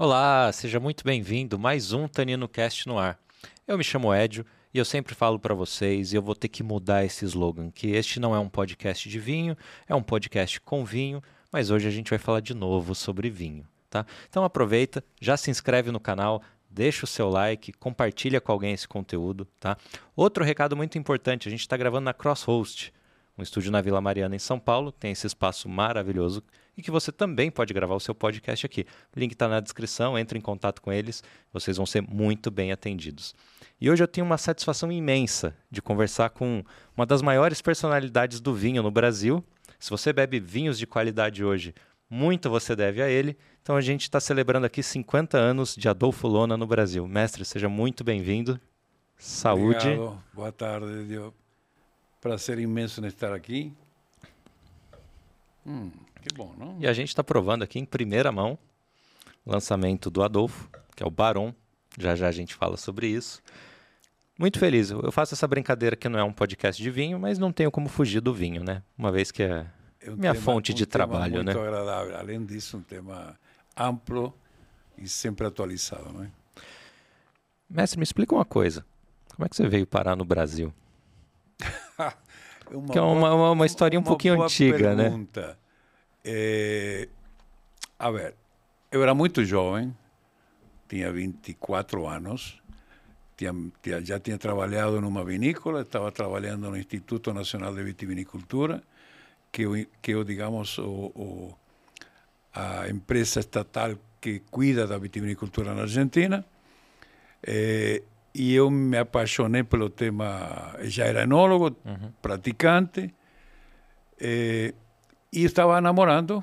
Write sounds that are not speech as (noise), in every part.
Olá, seja muito bem-vindo mais um Tanino Cast no ar. Eu me chamo Edio e eu sempre falo para vocês, e eu vou ter que mudar esse slogan, que este não é um podcast de vinho, é um podcast com vinho, mas hoje a gente vai falar de novo sobre vinho, tá? Então aproveita, já se inscreve no canal, deixa o seu like, compartilha com alguém esse conteúdo, tá? Outro recado muito importante, a gente está gravando na Crosshost, um estúdio na Vila Mariana em São Paulo, tem esse espaço maravilhoso e que você também pode gravar o seu podcast aqui. O link está na descrição, entre em contato com eles, vocês vão ser muito bem atendidos. E hoje eu tenho uma satisfação imensa de conversar com uma das maiores personalidades do vinho no Brasil. Se você bebe vinhos de qualidade hoje, muito você deve a ele. Então a gente está celebrando aqui 50 anos de Adolfo Lona no Brasil. Mestre, seja muito bem-vindo. Saúde. Obrigado. Boa tarde, Dio. Prazer imenso em estar aqui. Hum, que bom, não? E a gente está provando aqui em primeira mão o lançamento do Adolfo, que é o Baron. Já já a gente fala sobre isso. Muito feliz. Eu faço essa brincadeira que não é um podcast de vinho, mas não tenho como fugir do vinho, né? Uma vez que é, um minha tema- fonte um de trabalho, né? muito agradável. Além disso, um tema amplo e sempre atualizado, não é? Mestre, me explica uma coisa. Como é que você veio parar no Brasil? (laughs) Uma Que é uma, uma, uma historinha um pouquinho antiga, né? É, a ver, eu era muito jovem, tinha 24 anos, tinha, tinha- já tinha trabalhado numa vinícola, estava trabalhando no Instituto Nacional de Vitivinicultura, que eu, que eu digamos, o, o- a empresa estatal que cuida da vitivinicultura na Argentina. Eh, e eu me apaixonei pelo tema, já era enólogo, praticante, eh, e estava namorando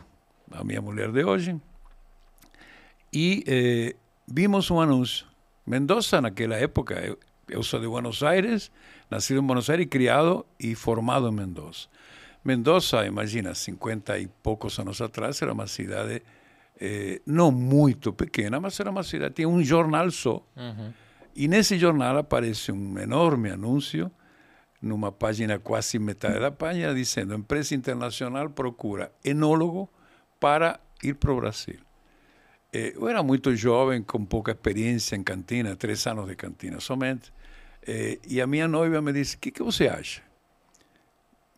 a minha mulher de hoje, e eh, vimos um anúncio. Mendoza, naquela época, eu, eu sou de Buenos Aires, nascido em Buenos Aires, criado e formado em Mendoza. Mendoza, imagina, 50 e poucos anos atrás, era uma cidade eh, não muito pequena, mas era uma cidade, tinha um jornal só. E nesse jornal aparece um enorme anúncio, numa página quase metade da página, dizendo: empresa internacional procura enólogo para ir para Brasil. Eh, eu era muito jovem, com pouca experiência em cantina, três anos de cantina somente, eh, e a minha noiva me disse: o que, que você acha?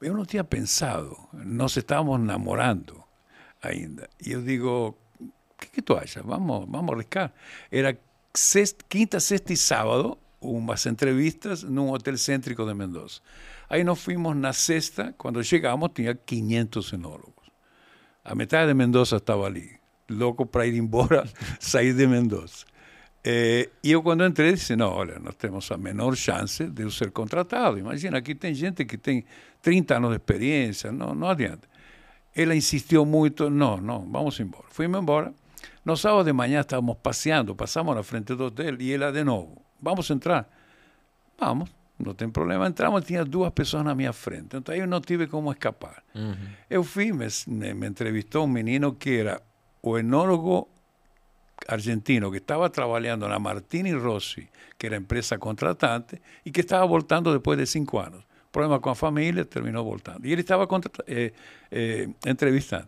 Eu não tinha pensado, nós estávamos namorando ainda. E eu digo: o que, tu achas? Vamos, vamos arriscar. Era sexta, quinta, sexta e sábado, umas entrevistas num hotel cêntrico de Mendoza. Aí nós fomos na sexta, quando chegamos, tinha 500 enólogos. A metade de Mendoza estava ali, louco para ir embora, (laughs) sair de Mendoza. Eh, e eu, quando entrei, disse: Não, olha, nós temos a menor chance de eu ser contratado. Imagina, aqui tem gente que tem 30 anos de experiência, não, não adianta. Ela insistiu muito: Não, não, vamos embora. Fuimos embora. No sábado de manhã estávamos passeando, passamos na frente do hotel e ela de novo: Vamos entrar? Vamos, não tem problema. Entramos, tinha duas pessoas na minha frente, então eu não tive como escapar. Eu fui, me, me, entrevistou um menino que era o enólogo argentino que estava trabalhando na Martini Rossi, que era a empresa contratante, e que estava voltando depois de cinco anos. Problema com a família, terminou voltando. E ele estava eh, eh, entrevistando.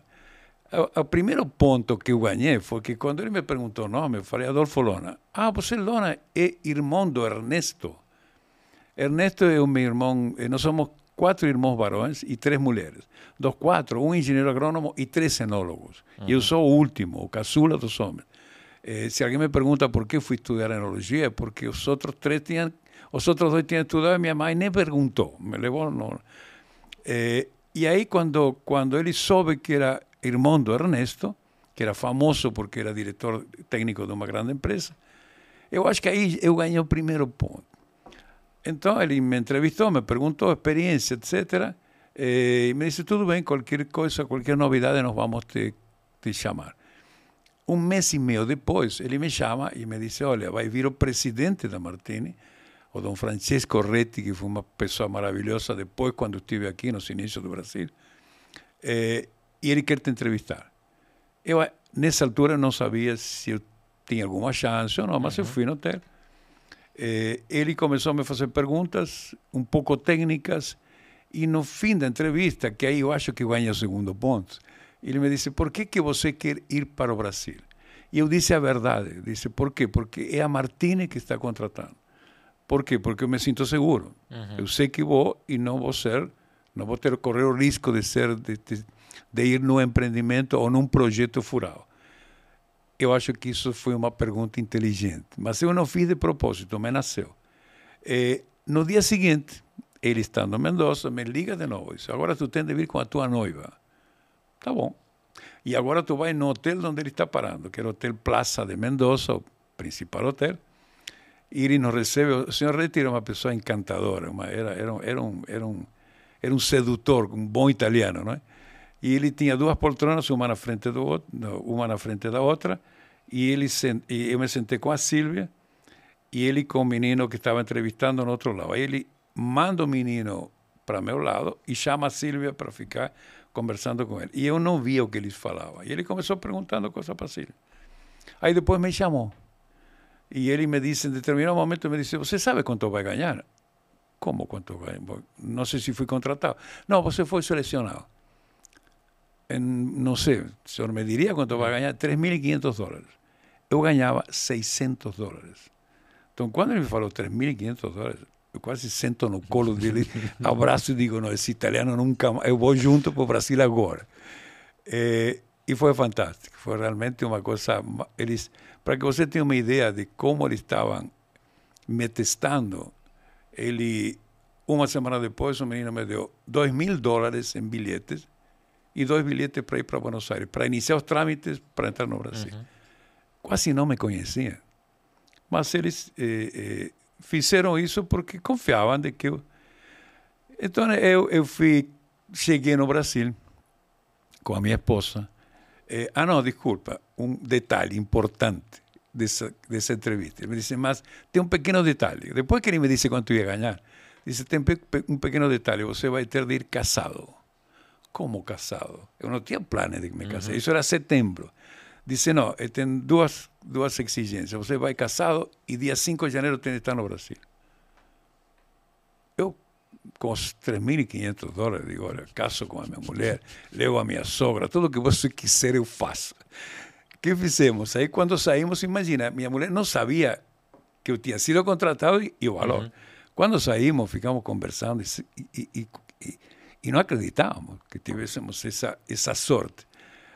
O, o primeiro ponto que eu ganhei foi que quando ele me perguntou o nome, eu falei Adolfo Lona. Ah, você Lona é irmão do Ernesto. Ernesto é o meu irmão, nós somos quatro irmãos varões e três mulheres. Dos quatro, um engenheiro agrônomo e três enólogos. E eu sou o último, o caçula dos homens. Eh, se alguém me pergunta por que fui estudar enologia, é porque os outros três tinham, os outros dois tinham estudado e minha mãe nem perguntou, me levou no... Eh, e aí quando quando ele soube que era irmão do Ernesto, que era famoso porque era diretor técnico de uma grande empresa, eu acho que aí eu ganhei o primeiro ponto. Então ele me entrevistou, me perguntou experiência, etc. eh, e me disse, tudo bem, qualquer coisa, qualquer novidade, nós vamos te, te chamar. Um mês e meio depois, ele me chama e me disse, olha, vai vir o presidente da Martini, o Dom Francesco Retti, que foi uma pessoa maravilhosa depois, quando estive aqui nos inícios do Brasil, eh, e ele quer te entrevistar. Eu, nessa altura, não sabia se eu tinha alguma chance ou não, mas eu fui no hotel. Eh, ele começou a me fazer perguntas um pouco técnicas e no fim da entrevista, que aí eu acho que ganha o segundo ponto, ele me disse, por que, que você quer ir para o Brasil? E eu disse a verdade. Disse, por quê? Porque é a Martini que está contratando. Por quê? Porque eu me sinto seguro. Uhum. Eu sei que vou e não vou ser, não vou ter correr o risco de ser de, de, de ir num empreendimento ou num projeto furado. Eu acho que isso foi uma pergunta inteligente, mas eu não fiz de propósito, me nasceu. Eh, no dia seguinte, ele estando em Mendoza, me liga de novo. Diz, agora tu tens de vir com a tua noiva. Tá bom. E agora tu vai no hotel onde ele está parando, que é o Hotel Plaza de Mendoza, o principal hotel. E nos recebe. O senhor Reti era uma pessoa encantadora, uma, era, era, era, um, era, um, era um sedutor, um bom italiano, não é? E ele tinha duas poltronas, uma na frente do outro, uma na frente da outra, e ele e eu me sentei com a Silvia e ele com o menino que estava entrevistando no outro lado. Aí ele manda o menino para meu lado e chama a Silvia para ficar conversando com ele. E eu não via o que eles falavam. E ele começou perguntando coisas para Silvia. Aí depois me chamou. E ele me disse, em determinado momento, me disse, você sabe quanto vai ganhar? Como quanto vai? Não sei se fui contratado. Não, você foi selecionado. En, não sei, o senhor me diria quanto vai ganhar? 3.500 dólares. Eu ganhava 600 dólares. Então, quando ele me falou 3.500 dólares, eu quase sento no colo dele, abraço e digo, não, esse italiano nunca mais, eu vou junto para o Brasil agora. É, e foi fantástico, foi realmente uma coisa, eles, para que você tenha uma ideia de como eles estavam me testando, ele, uma semana depois, o menino me deu 2 mil dólares em bilhetes e dois bilhetes para ir para Buenos Aires, para iniciar os trâmites para entrar no Brasil. Uhum. Quase não me conheciam, mas eles eh, eh, fizeram isso porque confiavam de que eu... Então eu, eu fui, cheguei no Brasil com a minha esposa. Eh, ah, não, desculpa, um detalhe importante dessa, dessa entrevista. Ele me disse, mas tem um pequeno detalhe. Depois que ele me disse quanto ia ganhar, disse, tem um pequeno detalhe, você vai ter de ir casado. Como casado? Eu não tinha planos de me casar. Uhum. Isso era setembro. Disse, não, tem duas, duas exigências. Você vai casado e dia 5 de janeiro tem que estar no Brasil. Eu, com os 3.500 dólares, digo, olha, caso com a minha mulher, levo a minha sogra, tudo o que você quiser eu faço. O que fizemos? Aí quando saímos, imagina, minha mulher não sabia que eu tinha sido contratado e, e o valor. Uhum. Quando saímos, ficamos conversando e, e, e, e não acreditávamos que tivéssemos essa, essa sorte.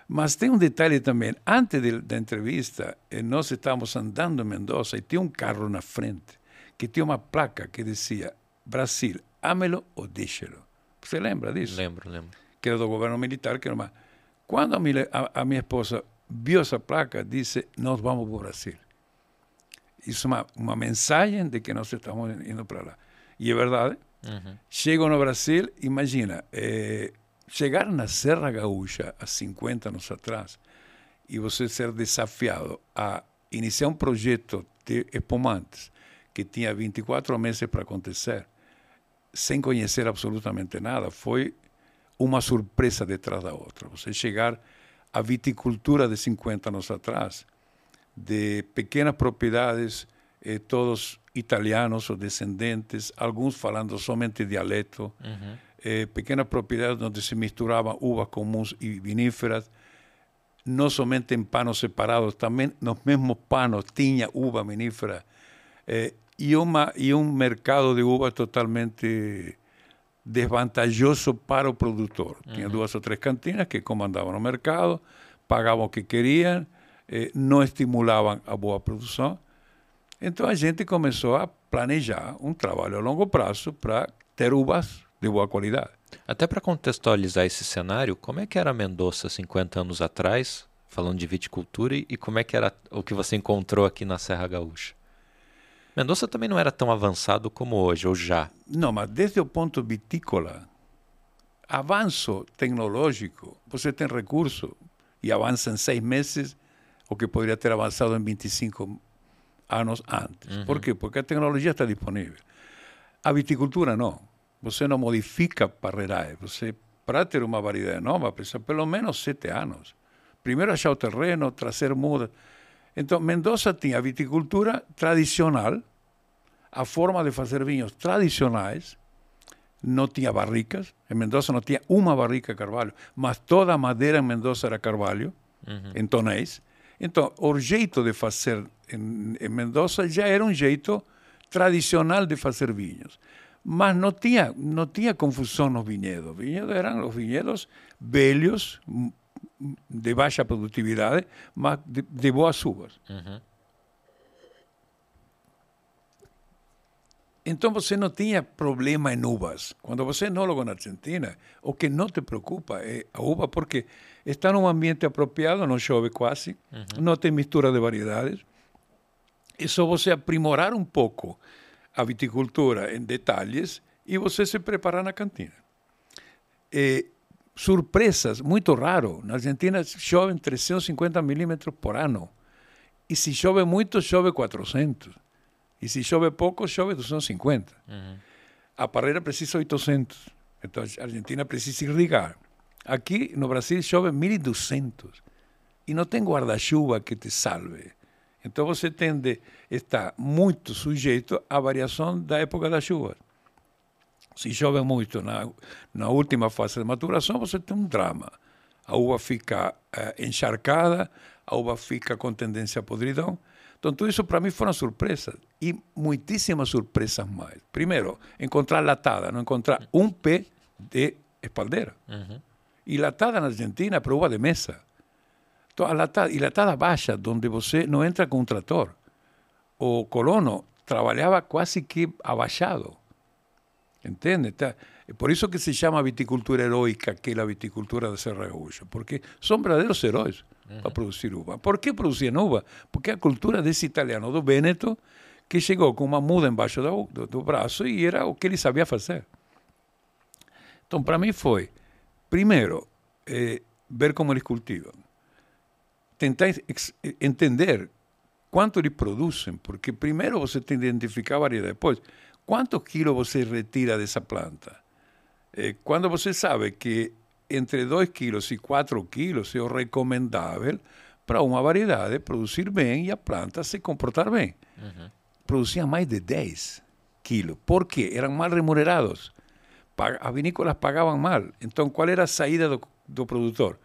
Mas tem um detalhe também. Antes de, da entrevista, eh, nós estávamos andando em Mendoza e tinha um carro na frente que tinha uma placa que dizia Brasil, ámelo ou deixe-lo. Você lembra disso? Lembro, lembro. Que era do governo militar. Que era uma... Quando a minha, a, a minha esposa viu essa placa, disse: Nós vamos para o Brasil. Isso é uma, uma mensagem de que nós estamos indo para lá. E é verdade. Uhum. Chego no Brasil, imagina. Eh, chegar na Serra Gaúcha há 50 anos atrás e você ser desafiado a iniciar um projeto de espumantes que tinha 24 meses para acontecer, sem conhecer absolutamente nada, foi uma surpresa detrás da outra. Você chegar à viticultura de 50 anos atrás, de pequenas propriedades, eh, todos italianos ou descendentes, alguns falando somente dialeto, uhum eh, pequenas propriedades onde se misturavam uvas comuns e viníferas, não somente em panos separados, também nos mesmos panos tinha uva vinífera, eh, e, uma, e um mercado de uvas totalmente desvantajoso para o produtor. Uhum. Tinha duas ou três cantinas que comandavam o mercado, pagavam o que queriam, eh, não estimulavam a boa produção. Então a gente começou a planejar um trabalho a longo prazo para ter uvas de boa qualidade. Até para contextualizar esse cenário, como é que era Mendoza 50 anos atrás, falando de viticultura, e como é que era o que você encontrou aqui na Serra Gaúcha? Mendoza também não era tão avançado como hoje, ou já? Não, mas desde o ponto vitícola, avanço tecnológico, você tem recurso e avança em seis meses o que poderia ter avançado em 25 anos antes. Uhum. Por quê? Porque a tecnologia está disponível. A viticultura não você não modifica barreirae. Você, para ter uma variedade nova, precisa pelo menos sete anos. Primeiro achar o terreno, trazer mudas. Então, Mendoza tinha a viticultura tradicional, a forma de fazer vinhos tradicionais, não tinha barricas. Em Mendoza não tinha uma barrica carvalho, mas toda a madeira em Mendoza era carvalho, uhum. em tonéis. Então, o jeito de fazer em, em Mendoza já era um jeito tradicional de fazer vinhos. Mas não tinha, não tinha confusão nos vinhedos. Vinhedos eram os vinhedos velhos, de baixa produtividade, mas de, de boas uvas. Uhum. Então você não tinha problema em uvas. Quando você é enólogo na Argentina, o que não te preocupa é a uva, porque está num ambiente apropriado, não chove quase, uhum. não tem mistura de variedades. É só você aprimorar um pouco a viticultura em detalhes e você se preparar na cantina. E surpresas, muito raro. Na Argentina chove 350 milímetros por ano. E se chove muito, chove 400. E se chove pouco, chove 250. Uhum. A parreira precisa 800. Então a Argentina precisa irrigar. Aqui no Brasil chove 1200. E não tem guarda-chuva que te salve. Então você tende a estar muito sujeito à variação da época da chuva. Se chove muito na, na última fase de maturação, você tem um drama. A uva fica uh, encharcada, a uva fica com tendência a podridão. Então, tudo isso para mim foram surpresas. E muitíssimas surpresas mais. Primeiro, encontrar latada, não encontrar um pé de espaldeira. Uhum. E latada na Argentina uva de mesa. Então, a latada, e latada baixa, onde você não entra com um trator. O colono trabalhava quase que abaixado. Entende? Tá, por isso que se chama viticultura heroica, que é a viticultura de Serra Gaúcha, porque são verdadeiros heróis uhum. para produzir uva. Por que produziam uva? Porque a cultura desse italiano do Vêneto que chegou com uma muda embaixo do, do, do braço e era o que ele sabia fazer. Então, para mim foi, primeiro, eh, ver como eles cultivam. Tentar entender quanto eles produzem, porque primeiro você tem que identificar a variedade. Depois, quantos quilos você retira dessa planta? Eh, quando você sabe que entre 2 quilos e 4 quilos é o recomendável para uma variedade produzir bem e a planta se comportar bem. Uhum. Produziam mais de 10 quilos. Por quê? Eram mal remunerados. As vinícolas pagavam mal. Então, qual era a saída do, do produtor?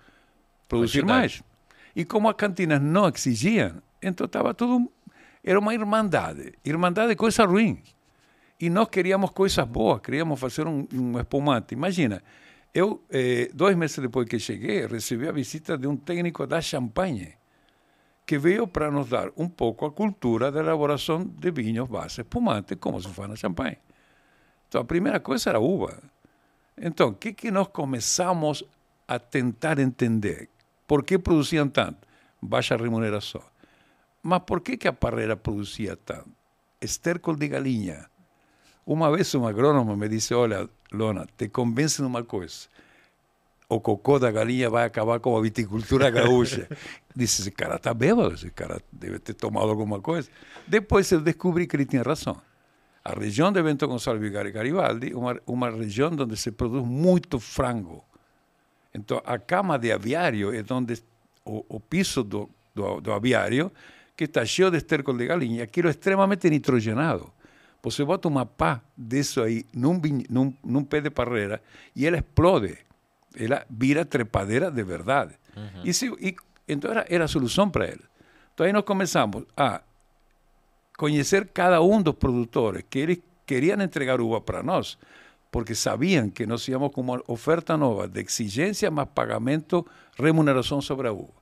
Produzir mais. E como as cantinas não exigiam, então estava tudo. Era uma irmandade. Irmandade é coisa ruim. E nós queríamos coisas boas, queríamos fazer um, um espumante. Imagina, eu, eh, dois meses depois que cheguei, recebi a visita de um técnico da Champagne, que veio para nos dar um pouco a cultura da elaboração de vinhos base espumante, como se faz na Champagne. Então, a primeira coisa era uva. Então, o que, que nós começamos a tentar entender? Por que produziam tanto? Baixa remuneração. Mas por que, que a parreira produzia tanto? Estércol de galinha uma vez um agrônomo me disse, olha, Lona, te convence uma coisa, o cocô da galinha vai acabar com a viticultura (laughs) gaúcha. Disse, esse cara está bêbado, esse cara deve ter tomado alguma coisa. Depois eu descobri que ele tinha razão. A região de Bento Gonçalves e Garibaldi uma, uma região onde se produz muito frango. Então, a cama de aviário é onde o, o piso do, do, do aviário, que está cheio de estercol de galinha, aquilo é extremamente nitrogenado. Você bota uma pá disso aí num, num, num pé de parreira e ela explode. Ela vira trepadeira de verdade. Uhum. E, se, e, então era, era a solução para ele. Então aí nós começamos a conhecer cada um dos produtores que eles queriam entregar uva para nós, porque sabiam que nós íamos com oferta nova de exigência mais pagamento, remuneração sobre a uva.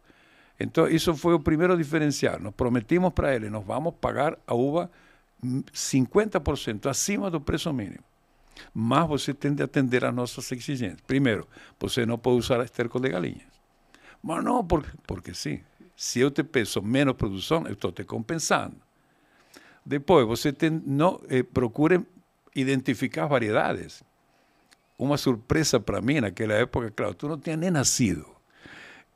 Então, isso foi o primeiro diferencial. Nós prometimos para eles, nós vamos pagar a uva 50% acima do preço mínimo. Mas você tem de atender às nossas exigências. Primeiro, você não pode usar esterco de galinha. Mas não, porque, porque sim. Se eu te peço menos produção, eu estou te compensando. Depois, você tem, não, eh, procure identificar variedades. Uma surpresa para mim naquela época, claro, tu não tinha nem nascido.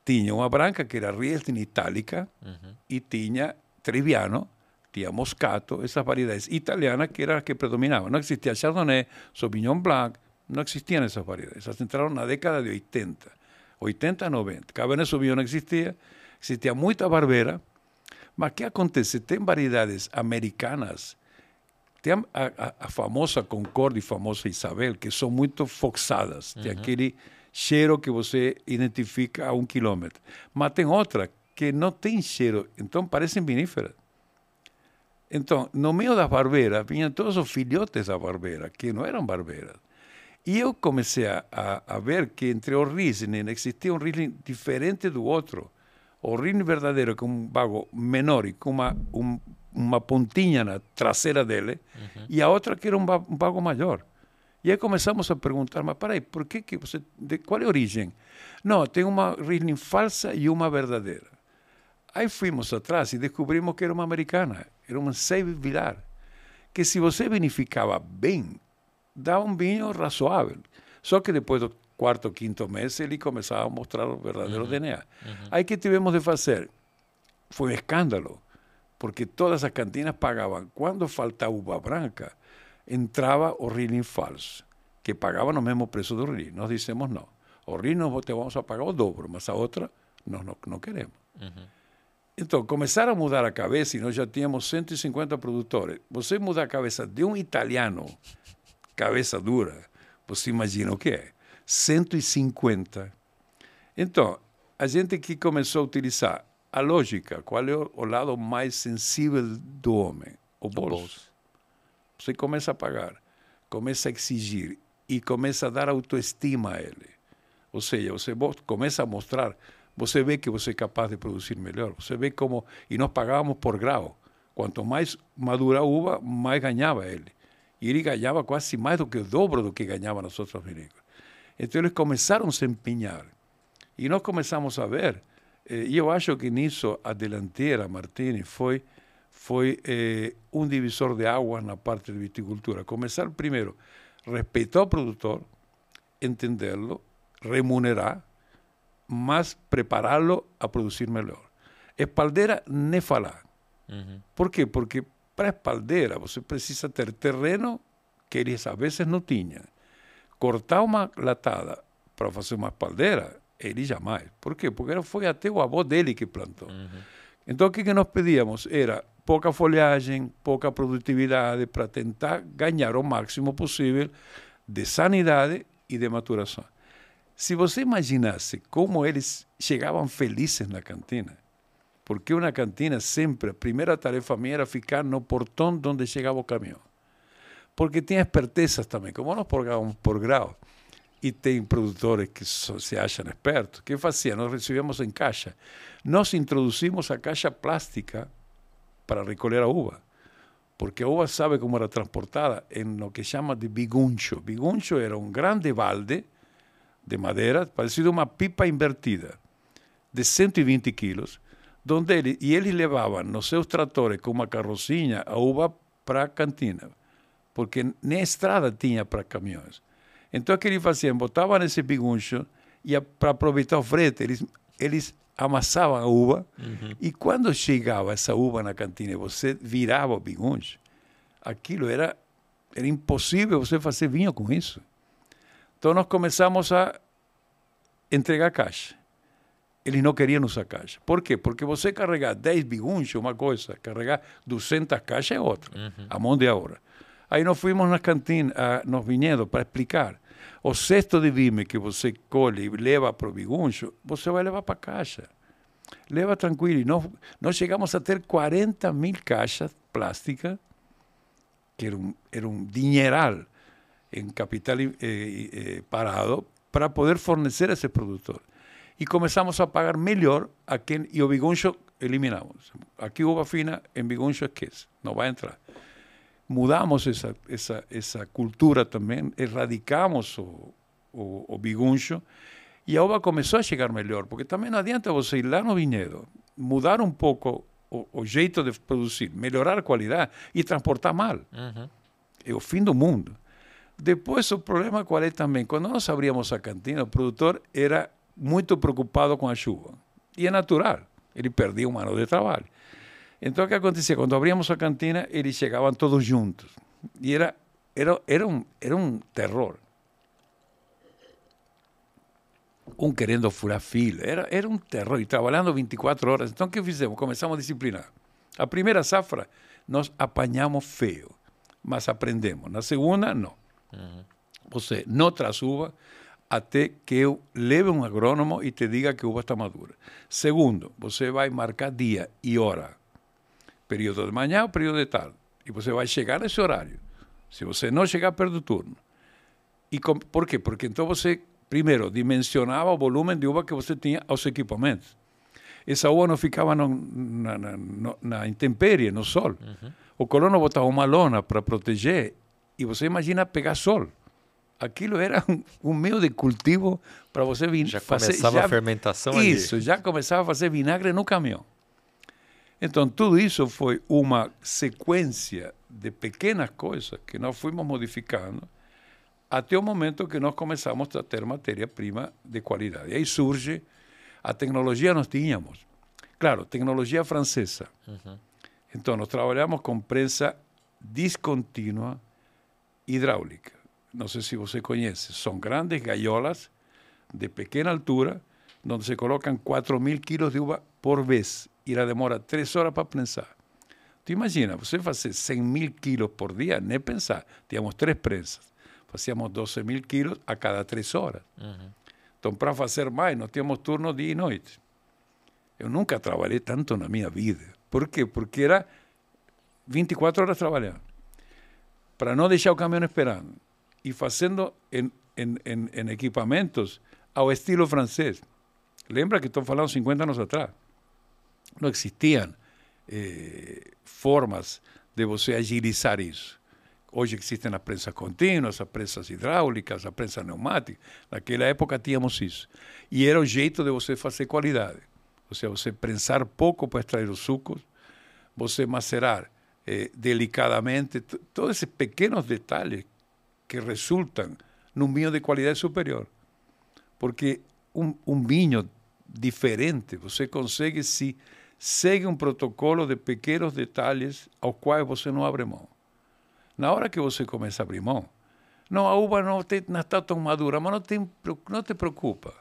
Tinha uma branca que era Riesling Itálica uhum. e tinha Triviano, tinha Moscato, essas variedades italianas que eram as que predominavam. Não existia Chardonnay, Sauvignon Blanc, não existiam essas variedades. Essas entraram na década de 80, 80 90. Cabernet Sauvignon não existia, existia muita Barbera. Mas o que acontece? Tem variedades americanas, tem a, a, a famosa Concorde e famosa Isabel, que são muito foxadas, uhum. tem aquele cheiro que você identifica a um quilômetro. Mas tem outra que não têm cheiro, então parecem viníferas. Então, no meio das barbeiras, vinham todos os filhotes da barbeira, que não eram barbeiras. E eu comecei a, a, a, ver que entre os Riesling existia um Riesling diferente do outro. O Riesling verdadeiro, com um bago menor e com uma, um, uma pontinha na traseira dele, uhum. e a outra que era um, um bago maior. E aí começamos a perguntar, mas peraí, por que, que você, de qual é a origem? Não, tem uma Riesling falsa e uma verdadeira. Aí fomos atrás e descobrimos que era uma americana, era uma Save Vilar, que se você vinificava bem, dava um vinho razoável. Só que depois do quarto quinto mês ele começava a mostrar o verdadeiro uhum. DNA. Uhum. Aí que tivemos de fazer? Foi um escândalo, porque todas as cantinas pagavam. Quando faltava uva branca, entrava o falso, que pagava no mesmo preço do Riesling. Nós dissemos não. O nós te vamos a pagar o dobro, mas a outra nós não, não queremos. Uhum. Então, começaram a mudar a cabeça e nós já tínhamos 150 produtores. Você muda a cabeça de um italiano cabeça dura, você imagina o que é? 150. Então, a gente que começou a utilizar a lógica, qual é o lado mais sensível do homem? O bolso. O bolso. Você começa a pagar, começa a exigir e começa a dar autoestima a ele. Ou seja, você começa a mostrar, você vê que você é capaz de produzir melhor. Você vê como. E nós pagávamos por grau. Quanto mais madura a uva, mais ganhava ele e ele ganhava quase mais do que o dobro do que ganhavam os outros vinícolas. Então eles começaram a se empenhar. E nós começamos a ver, eh, e eu acho que nisso a delantera Martini foi, foi eh, um divisor de águas na parte de viticultura. Começar primeiro, respeitar o produtor, entendê-lo, remunerar, mas prepará-lo a produzir melhor. Espaldeira, nem falar. Uhum. Por quê? Porque para espaldeira, você precisa ter terreno que eles às vezes não tinham. Cortar uma latada para fazer uma espaldeira, ele jamais. Por quê? Porque foi até o avô dele que plantou. Uhum. Então, o que, que nós pedíamos? Era pouca folhagem, pouca produtividade, para tentar ganhar o máximo possível de sanidade e de maturação. Se você imaginasse como eles chegavam felizes na cantina, porque uma cantina sempre, a primeira tarefa minha era ficar no portão onde chegava o caminhão. Porque tinha espertezas também, como nós pagávamos por grau, e tem produtores que se acham espertos, que fazia? Nós recebíamos em caixa. Nós a caixa plástica para recolher a uva, porque a uva sabe como era transportada em lo que chama de biguncho. Biguncho era um grande balde de madeira, parecido uma pipa invertida, de 120 quilos, donde ele, e eles nos seus tratores com uma carrocinha a uva para a cantina, porque nem estrada tinha para caminhões. Então o que eles faziam? Botavam nesse biguncho e para aproveitar o frete, eles, eles amassavam a uva uhum. e quando chegava essa uva na cantina e você virava o biguncho, aquilo era, era impossível você fazer vinho com isso. Então nós começamos a entregar caixa eles não queriam usar caixa. Por quê? Porque você carregar 10 bigunchos, uma coisa, carregar 200 caixas é outra, uhum. a mão de obra. Aí nós fomos na cantina, a, nos vinhedos, para explicar. O cesto de vime que você colhe e leva para o biguncho, você vai levar para a caixa. Leva tranquilo. E nós, nós chegamos a ter 40 mil caixas plásticas, que era um, era um dinheiral em capital eh, eh, parado, para poder fornecer a esse produtor e começamos a pagar melhor a quem, e o biguncho eliminamos. Aqui uva fina, em biguncho esquece, não vai entrar. Mudamos essa, essa, essa cultura também, erradicamos o, o, o biguncho e a uva começou a chegar melhor, porque também não adianta você ir lá no vinhedo, mudar um pouco o, o jeito de produzir, melhorar a qualidade e transportar mal. Uhum. É o fim do mundo. Depois, o problema qual é também? Quando nós abríamos a cantina, o produtor era muito preocupado com a chuva. E é natural, ele perdia um ano de trabalho. Então, o que acontecia? Quando abríamos a cantina, eles chegavam todos juntos. E era, era, era, um, era um terror. Um querendo furar fila. Era, era um terror. E trabalhando 24 horas. Então, o que fizemos? Começamos a disciplinar. A primeira safra, nós apanhamos feio. Mas aprendemos. Na segunda, não. Uhum. Você não traz uva, até que eu leve um agrônomo e te diga que a uva está madura. Segundo, você vai marcar dia e hora, período de manhã ou período de tarde, e você vai chegar nesse horário. Se você não chegar, perde o turno. E com, por quê? Porque então você, primeiro, dimensionava o volume de uva que você tinha aos equipamentos. Essa uva não ficava no, na, na, na, intempérie, no sol. Uhum. O colono botava uma lona para proteger, e você imagina pegar sol aquilo era um, um meio de cultivo para você vir já fazer, começava já, a fermentação isso ali. já começava a fazer vinagre no caminhão então tudo isso foi uma sequência de pequenas coisas que nós fomos modificando até o momento que nós começamos a ter matéria-prima de qualidade. E aí surge a tecnologia nós tínhamos. Claro, tecnologia francesa. Uhum. Então, nós trabalhamos com prensa descontínua hidráulica não sei se você conhece, são grandes gaiolas de pequena altura, onde se colocam 4 mil quilos de uva por vez e ela demora 3 horas para prensar. Tu imagina, você fazer 100 mil quilos por dia, nem pensar. Tínhamos três prensas, fazíamos 12 mil quilos a cada 3 horas. Uhum. Então, para fazer mais, nós tínhamos turno dia e noite. Eu nunca trabalhei tanto na minha vida. Por quê? Porque era 24 horas trabalhando. Para não deixar o caminhão esperando y haciendo en, en, en, en equipamentos ao estilo francés. Lembra que estou falando 50 anos atrás. Não existiam eh, formas de você agilizar isso. Hoje existem as prensas contínuas, as prensas hidráulicas, a prensa neumática. Naquela época tínhamos isso. E era o jeito de você fazer qualidade. Ou seja, você prensar pouco para extrair os sucos, você macerar eh, delicadamente, todos esses pequenos detalhes que resultam num vinho de qualidade superior. Porque um, um vinho diferente você consegue se segue um protocolo de pequenos detalhes aos quais você não abre mão. Na hora que você começa a abrir mão, não, a uva não, te, não está tão madura, mas não, tem, não te preocupa.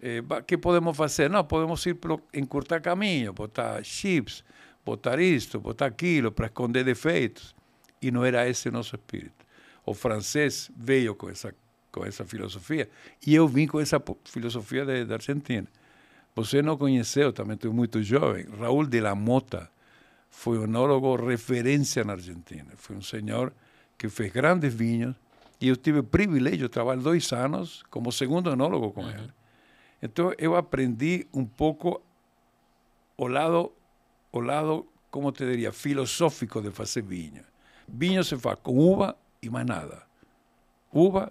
Eh, que podemos fazer? Não, podemos ir encurtar caminho, botar chips, botar isto, botar aquilo, para esconder defeitos. E não era esse o nosso espírito o francês veio com essa com essa filosofia e eu vim com essa filosofia da Argentina. Você não conheceu, também estou muito jovem, Raul de la Mota foi um enólogo referência na Argentina. Foi um senhor que fez grandes vinhos e eu tive o privilégio de trabalhar dois anos como segundo enólogo com uhum. ele. Então eu aprendi um pouco o lado, o lado, como te diria, filosófico de fazer vinho. Vinho se faz com uva e mais nada. Uva,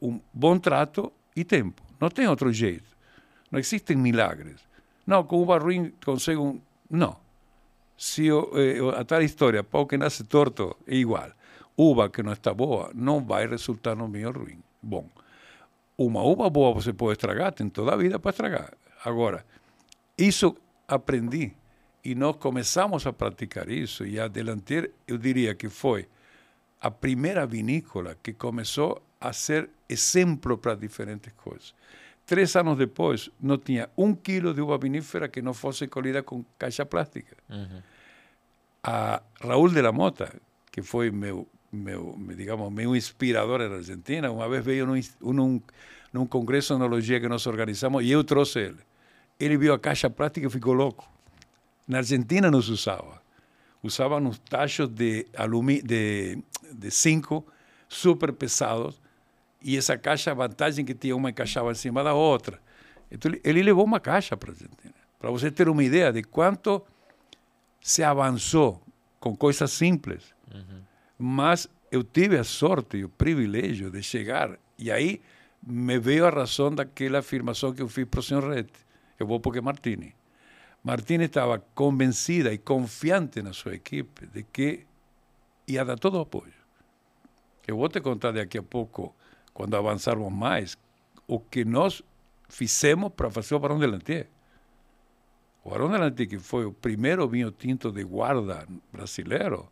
um bom trato e tempo. Não tem outro jeito. Não existem milagres. Não, com uva ruim consigo um... Não. Se eh, a tal história, pau que nasce torto, é igual. Uva que não está boa não vai resultar no vinho ruim. Bom, uma uva boa você pode estragar, tem toda a vida para estragar. Agora, isso aprendi e nós começamos a praticar isso e a Delanter, eu diria que foi a primeira vinícola que começou a ser exemplo para diferentes coisas. Três anos depois, não tinha um quilo de uva vinífera que não fosse colhida com caixa plástica. Uhum. A Raul de la Mota, que foi meu, meu, digamos, meu inspirador na Argentina, uma vez veio num, num, num congresso de enologia que nós organizamos e eu trouxe ele. Ele viu a caixa plástica e ficou louco. Na Argentina não se usava usaban unos tachos de, de, de zinco súper pesados e essa caixa, a vantagem que tinha uma encaixava em cima da outra. Então ele levou uma caixa para a Argentina, para você ter uma ideia de quanto se avançou com coisas simples. Uhum. Mas eu tive a sorte e o privilégio de chegar, e aí me veio a razão daquela afirmação que eu fiz para o senhor Rete. Eu vou porque Martini. Martínez estaba convencida y confiante en su equipo de que ia dar todo o apoio. Eu vou te contar daqui a pouco, quando avançarmos mais, o que nós fizemos para fazer o Barão de Lantier. O Barão de Lantier, que foi o primeiro vinho tinto de guarda brasileiro,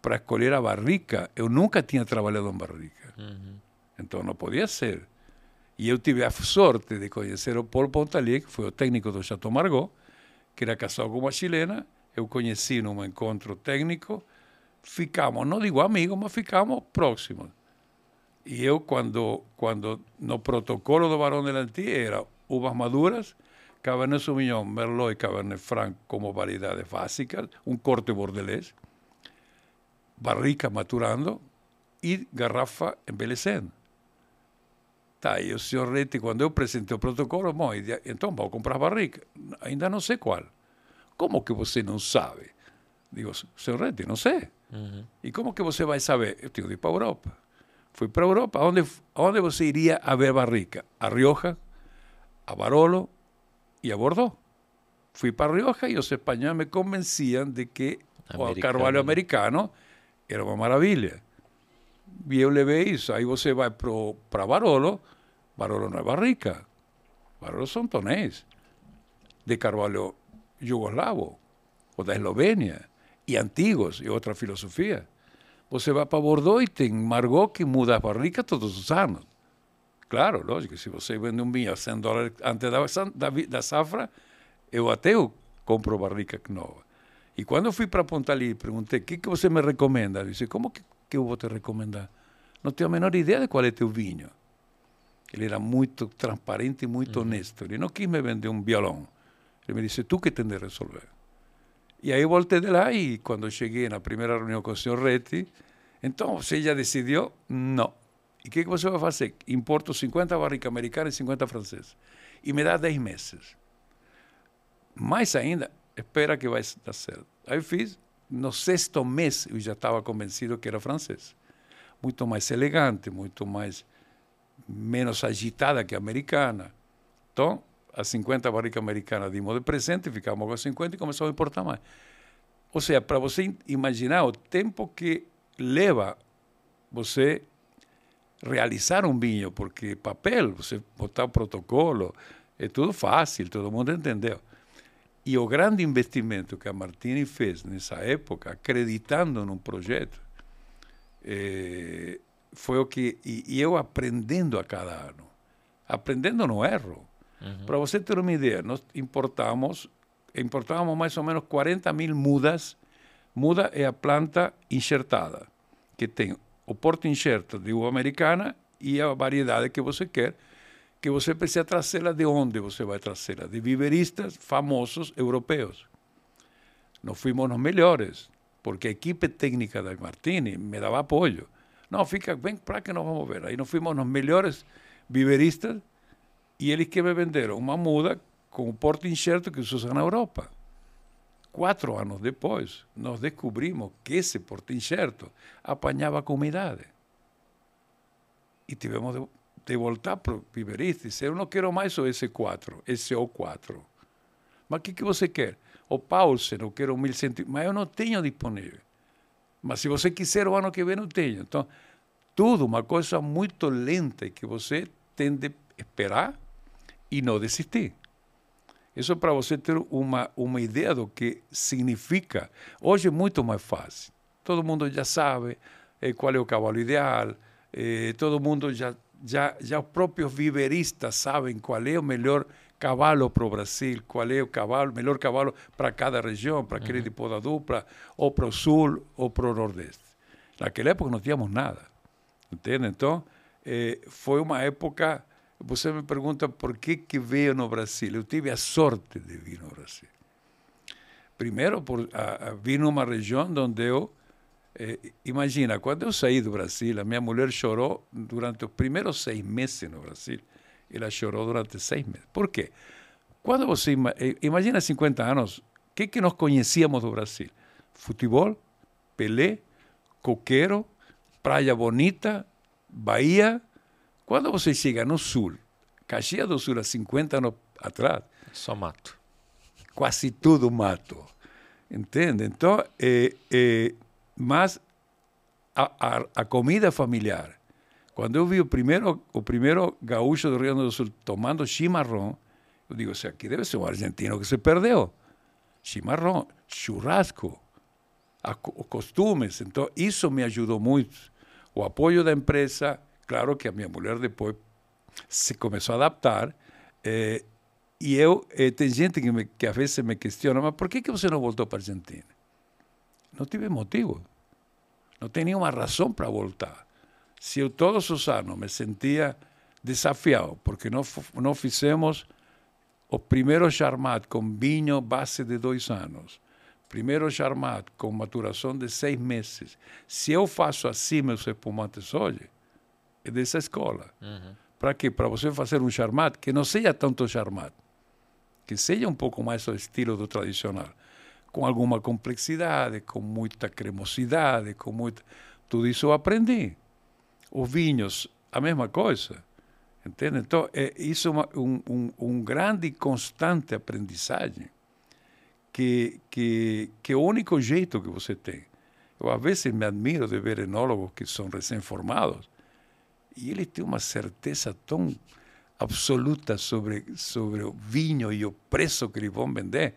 para escolher a barrica, eu nunca tinha trabalhado em barrica. Uhum. Então não podia ser. E eu tive a sorte de conhecer o Paul Pontalier, que foi o técnico do Chateau Margaux, que era casado com uma chilena. Eu conheci num encontro técnico. Ficamos, não digo amigos, mas ficamos próximos. E eu, quando, quando no protocolo do Barão de Lanty era uvas maduras, Cabernet Sauvignon, Merlot e Cabernet Franc como variedades básicas, um corte bordelês, barrica maturando e garrafa envelhecendo. Tá, e o senhor Reti, quando eu apresentei o protocolo, bom, então vou comprar barrica. Ainda não sei qual. Como que você não sabe? Digo, senhor Reti, não sei. Uhum. E como que você vai saber? Eu tenho de ir para a Europa. Fui para a Europa. Onde, onde você iria a ver barrica? A Rioja, a Barolo e a Bordeaux. Fui para a Rioja e os espanhóis me convenciam de que americano. o carvalho americano era uma maravilha. E eu levei isso. Aí você vai para Barolo, Barolo não é barrica. Barolo são tonéis de carvalho jugoslavo ou da Eslovênia e antigos e outra filosofia. Você vai para Bordeaux e tem Margot que muda a barrica todos os anos. Claro, lógico, se você vende um vinho a 100 dólares antes da, da, da safra, eu até eu compro barrica nova. E quando eu fui para Pontalí, perguntei, o que, que você me recomenda? Ele disse, como que, que eu vou te recomendar? Não tenho a menor ideia de qual é teu vinho. Ele era muito transparente e muito uhum. honesto. Ele não quis me vender um violão. Ele me disse, tu que tem de resolver. E aí voltei de lá e quando cheguei na primeira reunião com o senhor Reti, então você já decidiu? Não. E o que, que você vai fazer? Importo 50 barricas americanas e 50 francesas. E me dá 10 meses. Mais ainda, espera que vai dar certo. Aí fiz, no sexto mês eu já estava convencido que era francês. Muito mais elegante, muito mais menos agitada que a americana. Então, as 50 barricas americanas dimos de presente, ficamos com 50 e começamos a importar mais. Ou seja, para você imaginar o tempo que leva você realizar um vinho, porque papel, você botar o protocolo, é tudo fácil, todo mundo entendeu. E o grande investimento que a Martini fez nessa época, acreditando num projeto, é, foi o que. E, e, eu aprendendo a cada ano, aprendendo no erro. Uhum. Para você ter uma ideia, nós importamos, importávamos mais ou menos 40 mil mudas. Muda é a planta enxertada, que tem o porto enxerto de uva americana e a variedade que você quer, que você precisa trazê-la de onde você vai trazê-la? De viveristas famosos europeus. Nós fomos os melhores, porque a equipe técnica da Martini me dava apoio. Não, fica, vem para que nós vamos ver. Aí nós fomos os melhores viveristas e eles que me venderam uma muda com o porto incerto que se usa na Europa. Quatro anos depois, nós descobrimos que esse porto incerto apanhava com umidade. E tivemos de, de voltar para o viverista e dizer, eu não quero mais o S4, SO4. Mas o que, que você quer? O Paulsen, eu quero 1100, mas eu não tenho disponível. Mas se você quiser o ano que vem, eu tenho. Então, tudo uma coisa muito lenta que você tem de esperar e não desistir. Isso é para você ter uma, uma ideia do que significa. Hoje é muito mais fácil. Todo mundo já sabe eh, qual é o cavalo ideal, eh, todo mundo já, já, já os próprios viveristas sabem qual é o melhor cavalo para o Brasil, qual é o cavalo, melhor cavalo para cada região, para aquele uhum. de poda dupla, ou para o sul, ou para o nordeste. Naquela época não tínhamos nada, entende? Então, eh, foi uma época você me pergunta por que, que veio no Brasil. Eu tive a sorte de vir no Brasil. Primeiro, por, a, a, vim numa região eu. Eh, imagina, quando eu saí do Brasil, a minha mulher chorou durante os primeiros seis meses no Brasil. Ela chorou durante seis meses. Por quê? Quando você eh, imagina 50 anos, o que, que nós conhecíamos do Brasil? Futebol, Pelé, coqueiro, praia bonita, Bahia, quando você chega no sul, Caxias do Sul, há 50 anos atrás... Só mato. Quase tudo mato. Entende? Então, é, é, mas a, a, a, comida familiar, quando eu vi o primeiro, o primeiro gaúcho do Rio Grande do Sul tomando chimarrão, eu digo, se aqui deve ser um argentino que se perdeu. Chimarrão, churrasco, os costumes. Então, isso me ajudou muito. O apoio da empresa, Claro que a minha mulher depois se começou a adaptar. Eh, e eu, eh, tem gente que, me, que às vezes me questiona, mas por que, que você não voltou para a Argentina? Não tive motivo. Não tem nenhuma razão para voltar. se eu todos os anos me sentia desafiado, porque não, não fizemos o primeiro charmat com vinho base de dois anos, primeiro charmat com maturação de seis meses. Se eu faço assim meus espumantes hoje, é dessa escola. Uhum. Para quê? Para você fazer um charmat que não seja tanto charmat, que seja um pouco mais o estilo do tradicional, com alguma complexidade, com muita cremosidade, com muita... Tudo isso eu aprendi. Os vinhos, a mesma coisa. Entende? Então, é, isso é uma, um, um, um grande e constante aprendizagem que, que, que é o único jeito que você tem. Eu, às vezes, me admiro de ver enólogos que são recém-formados e eles têm uma certeza tão absoluta sobre, sobre o vinho e o preço que eles vão vender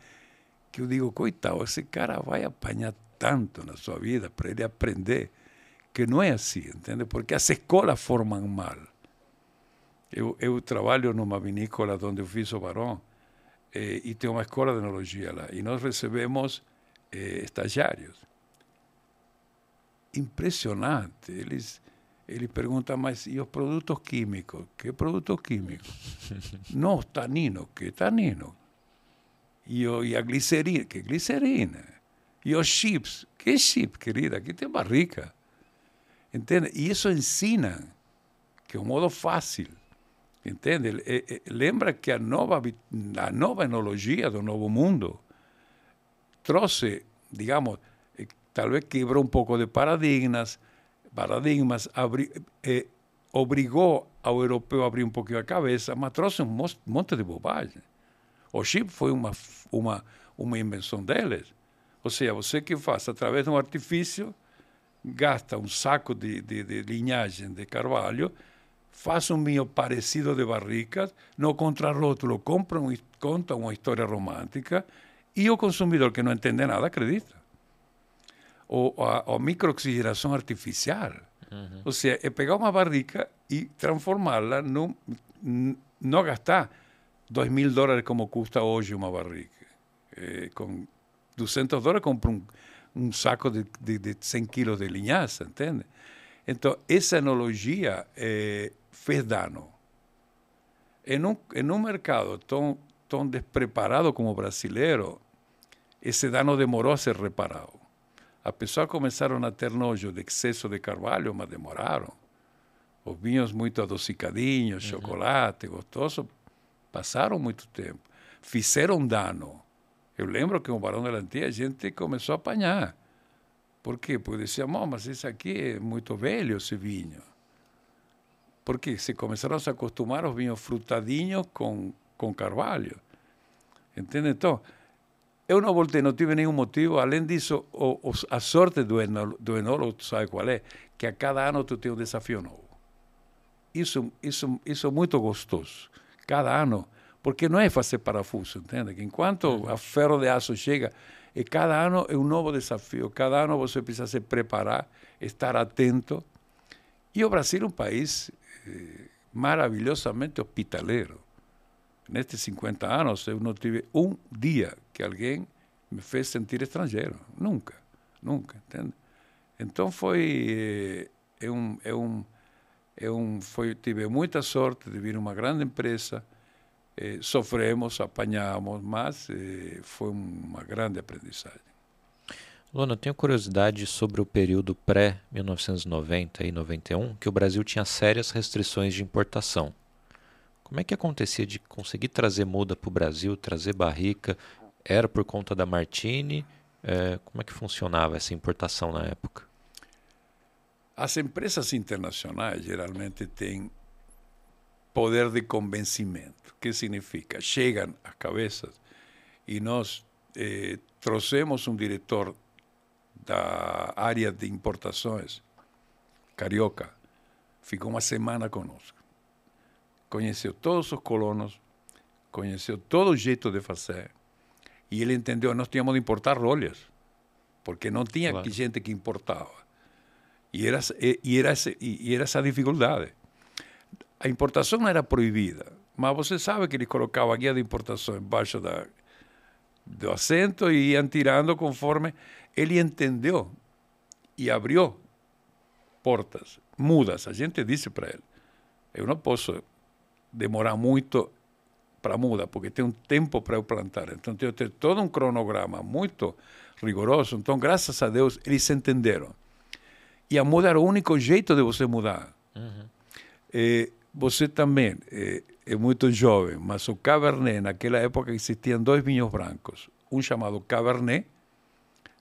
que eu digo, coitado, esse cara vai apanhar tanto na sua vida para ele aprender que não é assim, entende? Porque as escolas formam mal. Eu, eu trabalho numa vinícola onde eu fiz o Barão eh, e tem uma escola de enologia lá. E nós recebemos eh, estagiários. Impressionante. Eles, ele pergunta, mas e os produtos químicos? Que produtos químicos? (laughs) não, tanino. Que tanino? E, o, e a glicerina? Que glicerina? E os chips? Que chip, querida? Aqui tem barrica. Entende? E isso ensina que é um modo fácil Entende? lembra que a nova, a nova enologia do novo mundo trouxe, digamos, eh, talvez quebrou um pouco de paradigmas, paradigmas abri, eh, obrigou ao europeu a abrir um pouquinho a cabeça, mas trouxe um monte de bobagem. O chip foi uma, uma, uma invenção deles. Ou seja, você que faz através de um artifício, gasta um saco de, de, de linhagem de carvalho faz um vinho parecido de barricas, no contrarrótulo compra um, conta uma história romântica e o consumidor que não entende nada acredita. Ou a, a microoxigenação artificial. Uhum. Ou seja, é pegar uma barrica e transformá-la, não, não gastar 2 mil dólares como custa hoje uma barrica. É, com 200 dólares compra um, um saco de, de, de 100 quilos de linhaça, entende? Então, essa enologia é, fez dano. Em um, em um mercado tão, tão despreparado como o brasileiro, esse dano demorou a ser reparado. As pessoas começaram a ter nojo de excesso de carvalho, mas demoraram. Os vinhos muito adocicadinhos, uhum. chocolate, gostoso, passaram muito tempo. Fizeram dano. Eu lembro que o Barão da Lantia a gente começou a apanhar. Por quê? Porque dizia, mas esse aqui é muito velho, esse vinho porque se começaram a se acostumar aos vinhos frutadinhos com, com carvalho. Entende? Então, eu não voltei, não tive nenhum motivo. Além disso, o, o, a sorte do, enólogo, do enólogo, tu sabe qual é? Que a cada ano tu tem um desafio novo. Isso, isso, isso é muito gostoso. Cada ano, porque não é fazer parafuso, entende? Que enquanto a ferro de aço chega, e cada ano é um novo desafio. Cada ano você precisa se preparar, estar atento. E o Brasil é um país eh, maravilhosamente hospitaleiro. Nestes 50 anos, eu não tive um dia que alguém me fez sentir estrangeiro. Nunca, nunca, entende? Então foi é um, é um, é um, foi, tive muita sorte de vir uma grande empresa, eh, sofremos, apanhamos, mas eh, foi uma grande aprendizagem. Lona, eu tenho curiosidade sobre o período pré-1990 e 91, que o Brasil tinha sérias restrições de importação. Como é que acontecia de conseguir trazer muda para o Brasil, trazer barrica? Era por conta da Martini? É, como é que funcionava essa importação na época? As empresas internacionais geralmente têm poder de convencimento. O que significa? Chegam às cabeças e nós eh, trouxemos um diretor da área de importações, carioca, ficou uma semana conosco. Conheceu todos os colonos, conheceu todo o jeito de fazer, e ele entendeu nós tínhamos de importar rolhas, porque não tinha claro. gente que importava. E era, e, era, e era essa dificuldade. A importação não era proibida, mas você sabe que eles colocavam a guia de importação embaixo da, do assento e iam tirando conforme ele entendeu e abriu portas mudas. A gente disse para ele, eu não posso demorar muito para muda, porque tem um tempo para eu plantar. Então, tenho que ter todo um cronograma muito rigoroso. Então, graças a Deus, eles entenderam. E a muda era o único jeito de você mudar. Uhum. É, você também é, é, muito jovem, mas o Cabernet, naquela época existiam dois vinhos brancos. Um chamado Cabernet,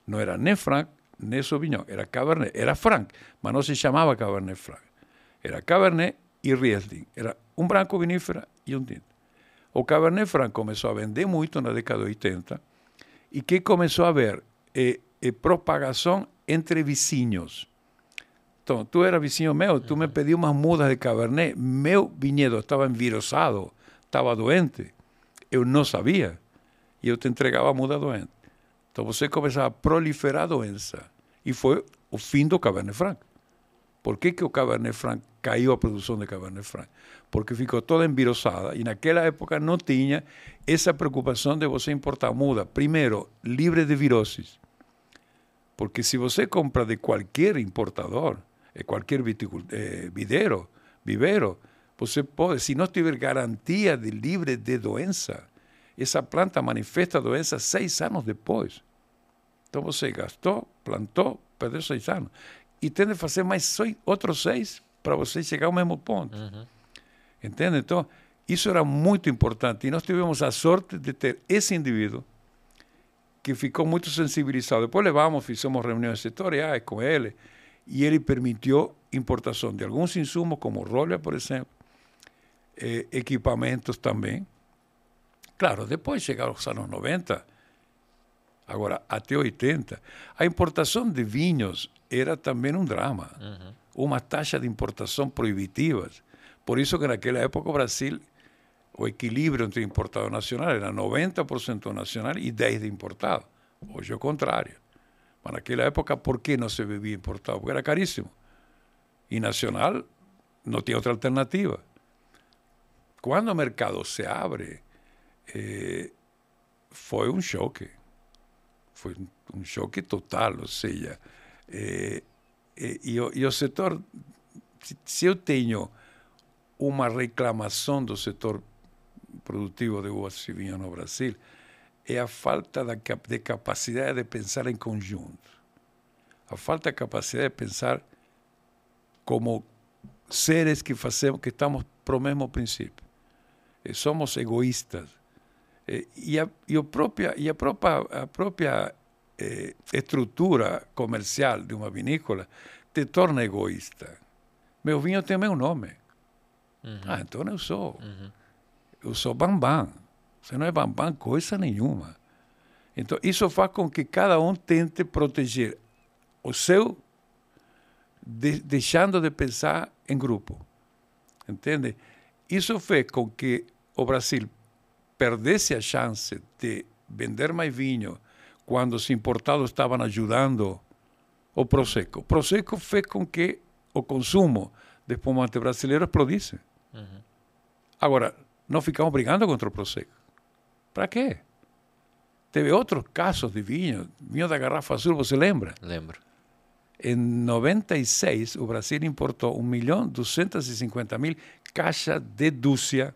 não era nem Franc, nem Sauvignon, era Cabernet. Era Franc, mas não se chamava Cabernet Franc. Era Cabernet e Riesling. Era um branco vinífera e um tinto. O Cabernet Franc começou a vender muito na década de 80 e que começou a haver é, é propagação entre vizinhos. Então, tu era vizinho meu, tu me pediu umas mudas de Cabernet, meu vinhedo estava envirosado, estava doente, eu não sabia, e eu te entregava a muda doente. Então você começava a proliferar a doença, e foi o fim do Cabernet Franc. Por que, que o Cabernet Franc caiu a produção de Cabernet Franc? Porque ficou toda envirosada e naquela época não tinha essa preocupação de você importar muda, primeiro, livre de viroses. Porque se você compra de qualquer importador, qualquer eh, videro, vivero, você pode, se não tiver garantia de livre de doença, essa planta manifesta doença seis anos depois. Então você gastou, plantou, perdeu seis anos e tem de fazer mais outros seis para você chegar ao mesmo ponto. Uhum. Entende? Então, isso era muito importante. E nós tivemos a sorte de ter esse indivíduo que ficou muito sensibilizado. Depois levamos, fizemos reuniões setoriais com ele, e ele permitiu importação de alguns insumos, como rolha, por exemplo, eh, equipamentos também. Claro, depois chegaram os anos 90, agora até 80, a importação de vinhos era também um drama. Uhum. Uma taxa de importação proibitivas. Por isso que naquela época Brasil, o equilíbrio entre importado nacional era 90% nacional e 10% de importado. Hoje é o contrário. Mas naquela época, por que não se bebia importado? Porque era caríssimo. E nacional não tinha outra alternativa. Quando o mercado se abre, eh, um choque. Foi um choque total, ou seja, e, e, e, o, setor, se eu tenho uma reclamação do setor produtivo de uvas e no Brasil, é a falta de capacidade de pensar em conjunto. A falta de capacidade de pensar como seres que fazemos, que estamos para o mesmo princípio. E somos egoístas. E, e, a, e, e a própria, própria eh, estrutura comercial de uma vinícola te torna egoísta. Meu vinho tem meu nome. Uhum. Ah, então eu sou. Uhum. Eu sou Bambam. Você não é Bambam coisa nenhuma. Então, isso faz com que cada um tente proteger o seu, de, deixando de pensar em grupo. Entende? Isso fez com que o Brasil perdesse a chance de vender mais vinho quando os importados estavam ajudando o Prosecco. O Prosecco fez com que o consumo de espumante brasileiro explodisse. Uhum. Agora, não ficamos brigando contra o Prosecco. Para quê? Teve outros casos de vinho, vinho da garrafa azul, você lembra? Lembro. Em 96, o Brasil importou 1 milhão 250 mil caixas de Dúcia,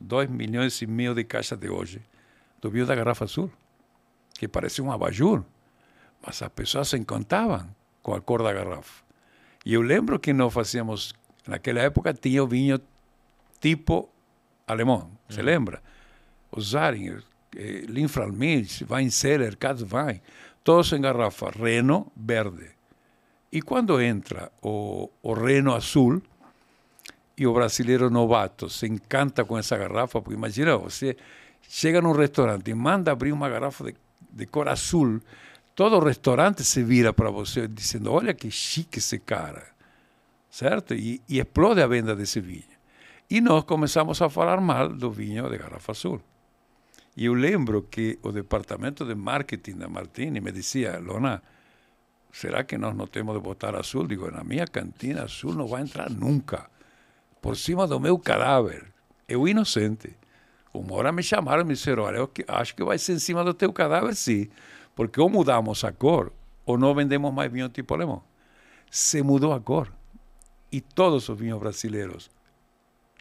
2 milhões e meio de caixas de hoje, do vinho da garrafa azul que parecia um abajur, mas as pessoas se encantavam com a cor da garrafa. E eu lembro que nós fazíamos, naquela época tinha o vinho tipo alemão, se uhum. lembra? O Zaringer, eh, Linfralmilch, Weinzeller, Katzwein, todos em garrafa, Reno verde. E quando entra o, o Reno azul, e o brasileiro novato se encanta com essa garrafa, porque imagina, você chega num restaurante e manda abrir uma garrafa de de cor azul, todo restaurante se vira para você dizendo: olha que chique esse cara, certo? E, e explode a venda desse vinho. E nós começamos a falar mal do vinho de garrafa azul. E eu lembro que o departamento de marketing da Martini me dizia: Lona, será que nós não temos de botar azul? Digo: na minha cantina azul não vai entrar nunca. Por cima do meu cadáver. Eu inocente. Uma hora me chamaram e me disseram, olha, eu acho que vai ser em cima do teu cadáver, sim. Porque ou mudamos a cor, ou não vendemos mais vinho tipo alemão. Se mudou a cor. y todos los vinos brasileños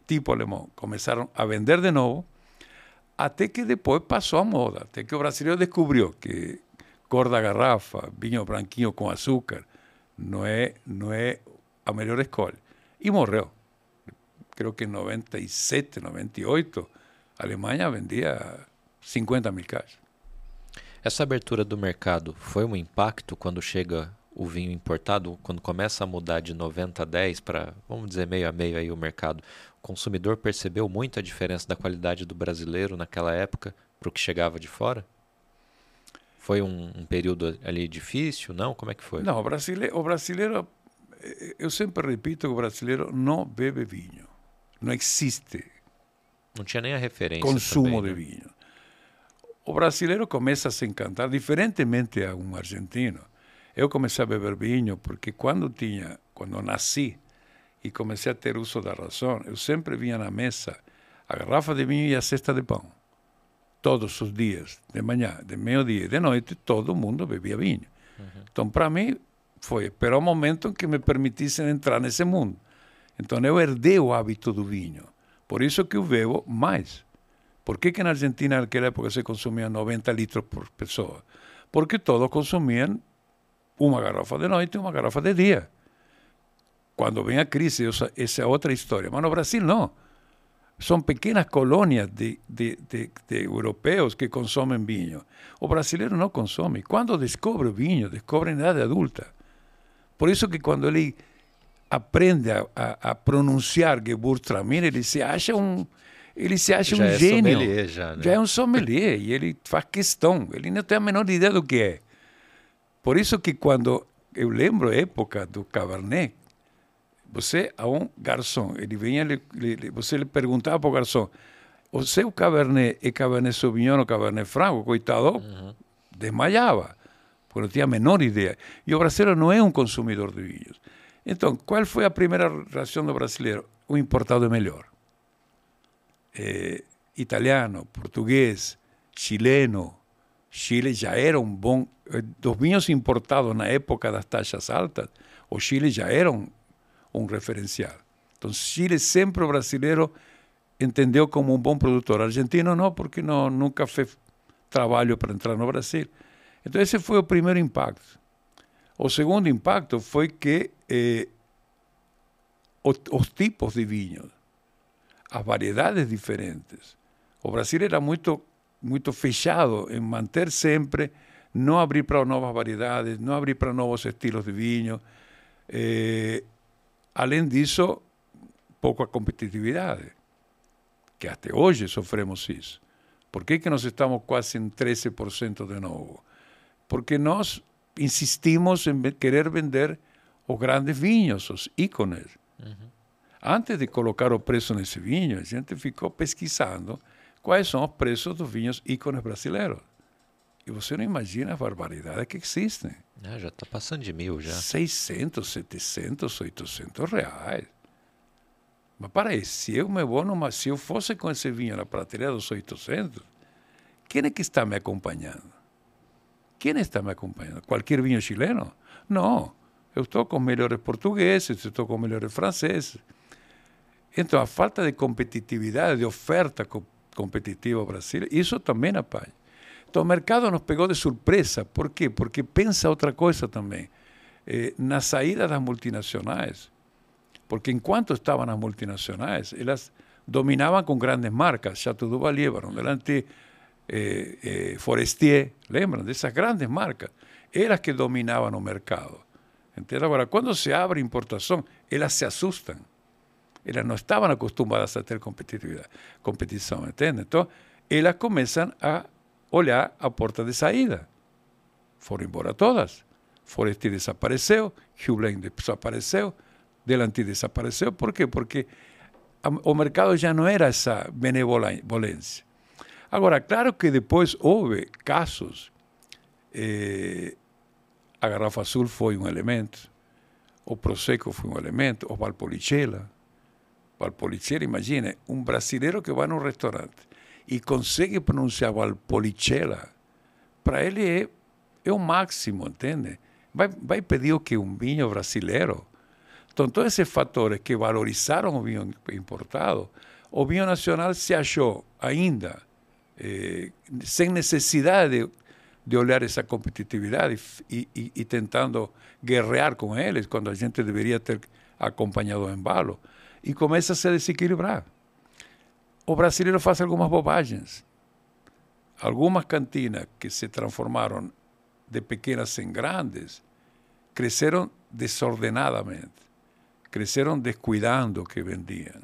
tipo alemão começaram a vender de novo, até que depois passou a moda, até que o brasileiro descobriu que cor da garrafa, vinho branquinho com açúcar, não é, não é a melhor escolha. E morreu. Creio que em 97, 98, a Alemanha vendia 50 mil caixas. Essa abertura do mercado foi um impacto quando chega o vinho importado, quando começa a mudar de 90 a 10 para, vamos dizer, meio a meio aí o mercado, o consumidor percebeu muito a diferença da qualidade do brasileiro naquela época para o que chegava de fora? Foi um, um, período ali difícil, não? Como é que foi? Não, o brasileiro, o brasileiro, eu sempre repito que o brasileiro não bebe vinho. Não existe. Não tinha nem a referência. Consumo também, de né? vinho. O brasileiro começa a se encantar, diferentemente a um argentino. Eu comecei a beber vinho porque quando tinha, quando nasci e comecei a ter uso da razão, eu sempre vinha na mesa a garrafa de vinho e a cesta de pão. Todos os dias, de manhã, de meio-dia e de noite, todo mundo bebia vinho. Uhum. Então, para mim, foi esperar o momento em que me permitissem entrar nesse mundo. Então, eu herdei o hábito do vinho. Por isso que eu bebo mais. Por que, que na Argentina, naquela época, se consumia 90 litros por pessoa? Porque todos consumiam uma garrafa de noite e uma garrafa de dia. Quando vem a crise, essa é outra história. Mas no Brasil, não. São pequenas colônias de, de, que consomem vinho. O brasileiro não consome. Quando descobre o vinho, descobre em idade adulta. Por isso que quando ele aprende a, a, a pronunciar Gewürztraminer, ele se acha um ele se acha já um é gênio. Sommelier, já, né? já é um sommelier e ele faz questão. Ele não tem a menor ideia do que é. Por isso que quando eu lembro a época do Cabernet, você a um garçom, ele vinha, ele, você lhe perguntava para o garçom, o seu Cabernet é Cabernet Sauvignon ou Cabernet Franco? Coitado, uhum. desmaiava, porque não tinha a menor ideia. E o brasileiro não é um consumidor de vinhos. Então, qual foi a primeira reação do brasileiro? O importado é melhor. É, italiano, português, chileno, Chile já era um bom. Dos vinhos importados na época das taxas altas, o Chile já era um, um referencial. Então, Chile sempre o brasileiro entendeu como um bom produtor. Argentino não, porque não, nunca fez trabalho para entrar no Brasil. Então, esse foi o primeiro impacto. O segundo impacto foi que os, os tipos de vinhos, as variedades diferentes. O Brasil era muito muito fechado em manter sempre, não abrir para novas variedades, não abrir para novos estilos de vinho. Eh, além disso, pouca competitividade, que até hoje sofremos isso. Por que, que nós estamos quase em 13% de novo? Porque nós insistimos em querer vender os grandes vinhos, os ícones. Uhum. Antes de colocar o preço nesse vinho, a gente ficou pesquisando quais são os preços dos vinhos ícones brasileiros. E você não imagina a barbaridade que existem. Ah, já está passando de mil já. 600, 700, 800 reais. Mas para aí, se eu me vou numa, se eu fosse com esse vinho na prateleira dos 800, quem é que está me acompanhando? Quem está me acompanhando? Qualquer vinho chileno? Não. Eu estou com melhores portugueses, estou com melhores franceses. Então, a falta de competitividade, de oferta competitivo Brasil, isso também apanha. Então o mercado nos pegou de surpresa. Por quê? Porque pensa outra coisa também. Eh, na saída das multinacionais, porque enquanto estavam as multinacionais, elas dominavam com grandes marcas, Chateau Duvalier, Baron Delante, eh, eh, Forestier, lembram dessas grandes marcas? Elas que dominavam o mercado. Entendeu? Agora, quando se abre importação, elas se assustam elas não estavam acostumadas a ter competitividade, competição, entende? Então, elas começam a olhar a porta de saída. Foram embora todas. Foresti desapareceu, Hewlett desapareceu, Delanti desapareceu. Por quê? Porque o mercado já não era essa benevolência. Agora, claro que depois houve casos. Eh, a garrafa azul foi um elemento, o Prosecco foi um elemento, o Valpolicella, Valpolicella, imagine, un brasileiro que vai num restaurante e consegue pronunciar Valpolicella, para ele é, é o máximo, entende? Vai, vai pedir o que? Um vinho brasileiro. Então, todos esses fatores que valorizaram o vinho importado, o vinho nacional se achou ainda eh, sem necessidade de, de olhar essa competitividade e, e, e, tentando guerrear com eles, quando a gente deveria ter acompanhado o embalo, e começa a se desequilibrar. O brasileiro faz algumas bobagens. Algumas cantinas que se transformaram de pequenas em grandes cresceram desordenadamente cresceram descuidando o que vendiam.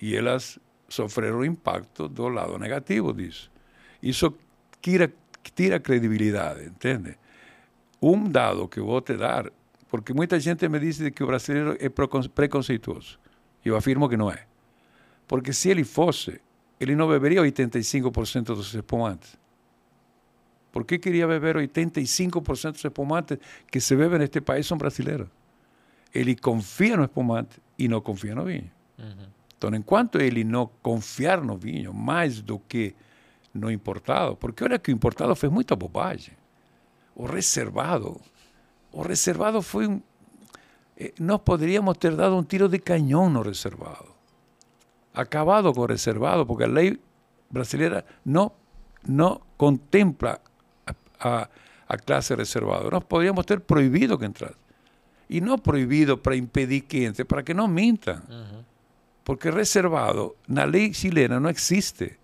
E elas sofreram impacto do lado negativo disso. Isso tira credibilidade, entende? Um dado que eu vou te dar, porque muita gente me diz que o brasileiro é preconceituoso. Eu afirmo que não é. Porque se ele fosse, ele não beberia 85% dos espumantes. Por que queria beber 85% dos espumantes que se bebem neste país são brasileiros? ele confia no espumante e não confia no vinho. Uhum. Então, enquanto ele não confiar no vinho mais do que no importado, porque olha que o importado fez muita bobagem. O reservado, o reservado foi um. Eh, nós poderíamos ter dado um tiro de canhão no reservado. Acabado com o reservado, porque a lei brasileira não, não contempla a, a, a classe reservada. Nós poderíamos ter proibido que entrasse. Y no prohibido para impedir que entre, para que no mintan. Porque reservado, la ley chilena no existe.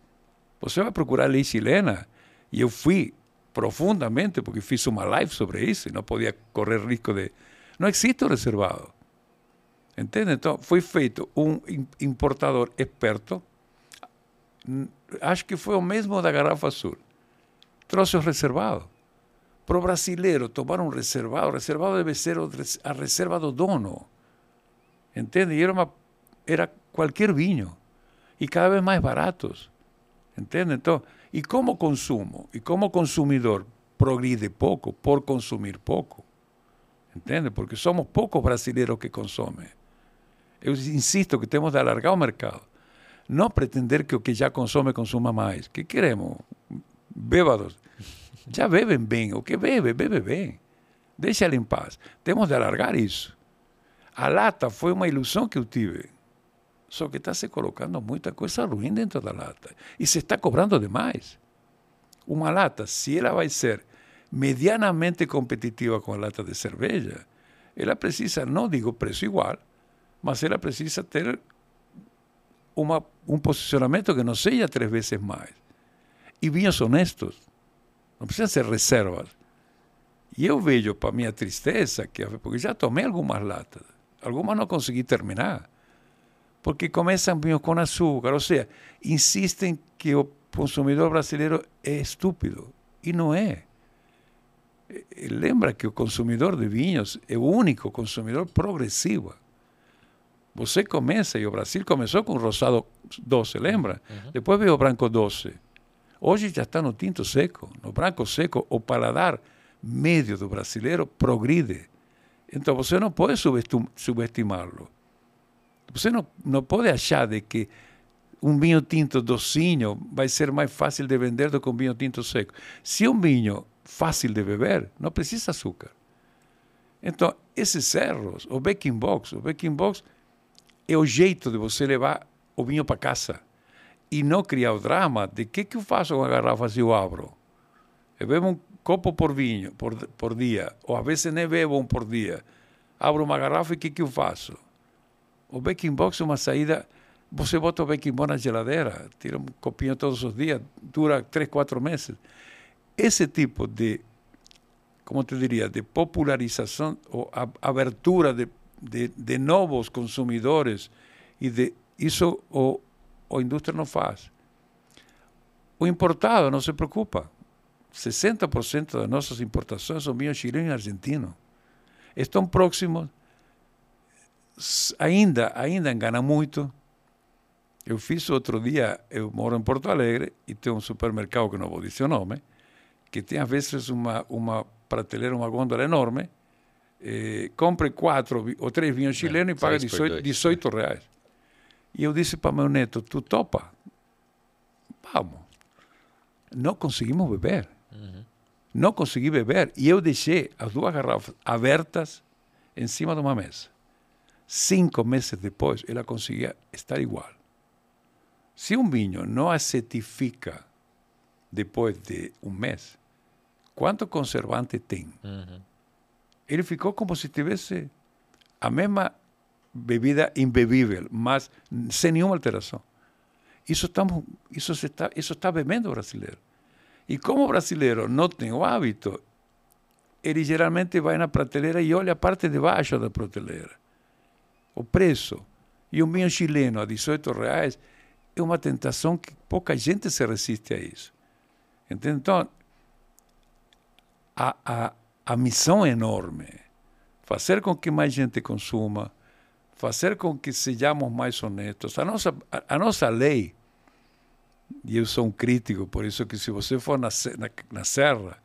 Você vai procurar a lei chilena. E eu fui profundamente, porque fiz uma live sobre isso e não podia correr risco de. Não existe o reservado. Entende? Então, foi feito um importador experto, acho que foi o mesmo da garrafa azul. Trouxe o reservado. Para o brasileiro tomar um reservado, o reservado deve ser a reserva do dono. Entende? E era, uma, era qualquer vinho. E cada vez mais baratos. Entende? Então, e como consumo, e como consumidor, progride pouco por consumir pouco. Entende? Porque somos poucos brasileiros que consomem. Eu insisto que temos de alargar o mercado. Não pretender que o que já consome consuma mais. que queremos? Bêbados já bebem bem. O que bebe, bebe bem. Deixa ela em paz. Temos de alargar isso. A lata foi uma ilusão que eu tive. Só que está se colocando muita coisa ruim dentro da lata. E se está cobrando demais. Uma lata, se ela vai ser medianamente competitiva com a lata de cerveja, ela precisa, não digo preço igual, mas ela precisa ter uma, um posicionamento que não seja três vezes mais. E vinhos honestos. Não precisa ser reservas. E eu vejo, para minha tristeza, que porque já tomei algumas latas, algumas não consegui terminar, porque começam com açúcar, ou seja, insistem que o consumidor brasileiro é estúpido, e não é. Lembra que o consumidor de vinhos é o único consumidor progressivo. Você começa, e o Brasil começou com o rosado 12, lembra? Uhum. Depois veio o branco 12. Hoje já está no tinto seco, no branco seco, o paladar médio do brasileiro progride. Então você não pode subestimá-lo. Você não, não pode achar de que um vinho tinto docinho vai ser mais fácil de vender do que um vinho tinto seco. Se é um vinho fácil de beber, não precisa açúcar. Então, esses erros, o baking box, o baking box é o jeito de você levar o vinho para casa e não criar o drama de que que eu faço com a garrafa se eu abro. Eu bebo um copo por vinho por, por dia, ou às vezes nem bebo um por dia. Abro uma garrafa e o que que eu faço? O baking box é uma saída, você bota o baking box na geladeira, tira um copinho todos os dias, dura três, quatro meses. Esse tipo de, como te diria, de popularização ou abertura de, de, de novos consumidores e de isso o a indústria não faz. O importado não se preocupa. 60% das nossas importações são vinhos chileno e argentino. Estão próximos, ainda, ainda engana muito. Eu fiz outro dia, eu moro em Porto Alegre e tem um supermercado que não vou dizer o nome, que tem às vezes uma, uma prateleira, uma gôndola enorme, eh, compre quatro ou três vinhos chilenos é, e paga 18, 18 reais. E eu disse para meu neto: Tu topa? Vamos. Não conseguimos beber. Uhum. Não consegui beber. E eu deixei as duas garrafas abertas em cima de uma mesa. Cinco meses depois, ela conseguia estar igual. Se um vinho não acetifica depois de um mês, quanto conservante tem? Uhum. Ele ficou como se tivesse a mesma bebida imbebível, mas sem nenhuma alteração. Isso, estamos, isso, se está, isso está bebendo o brasileiro. E como o brasileiro não tem o hábito, ele geralmente vai na prateleira e olha a parte de baixo da prateleira. O preço. E um vinho chileno a 18 reais é uma tentação que pouca gente se resiste a isso. Entende? Então, a, a, a missão é enorme. Fazer com que mais gente consuma, fazer com que sejamos mais honestos. A nossa, a, a nossa lei, e eu sou um crítico, por isso que se você for na, na, na Serra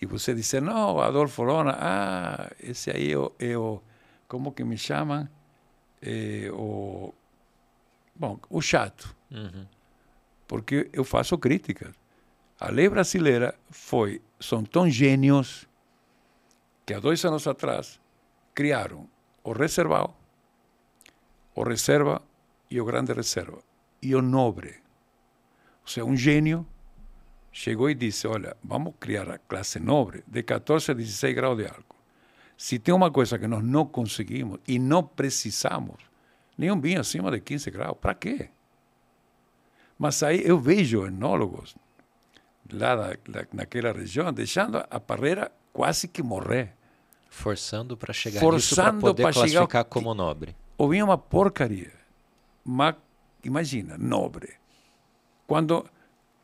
e você disser, não, Adolfo Lona, ah, esse aí é o, é o como que me chamam? É o, bom, o chato. Uhum. Porque eu faço críticas. A lei brasileira foi, são tão gênios que há dois anos atrás criaram o reservado, o reserva e o grande reserva, e o nobre. Ou seja, um gênio chegou e disse, olha, vamos criar a classe nobre de 14 a 16 graus de álcool. Se tem uma coisa que nós não conseguimos e não precisamos, nenhum vinho acima de 15 graus, para quê? Mas aí eu vejo enólogos lá da, da, naquela região deixando a parreira quase que morrer. Forçando para chegar Forçando para poder pra chegar classificar ao- como nobre. O vinho é uma porcaria. Mas, imagina, nobre. Quando,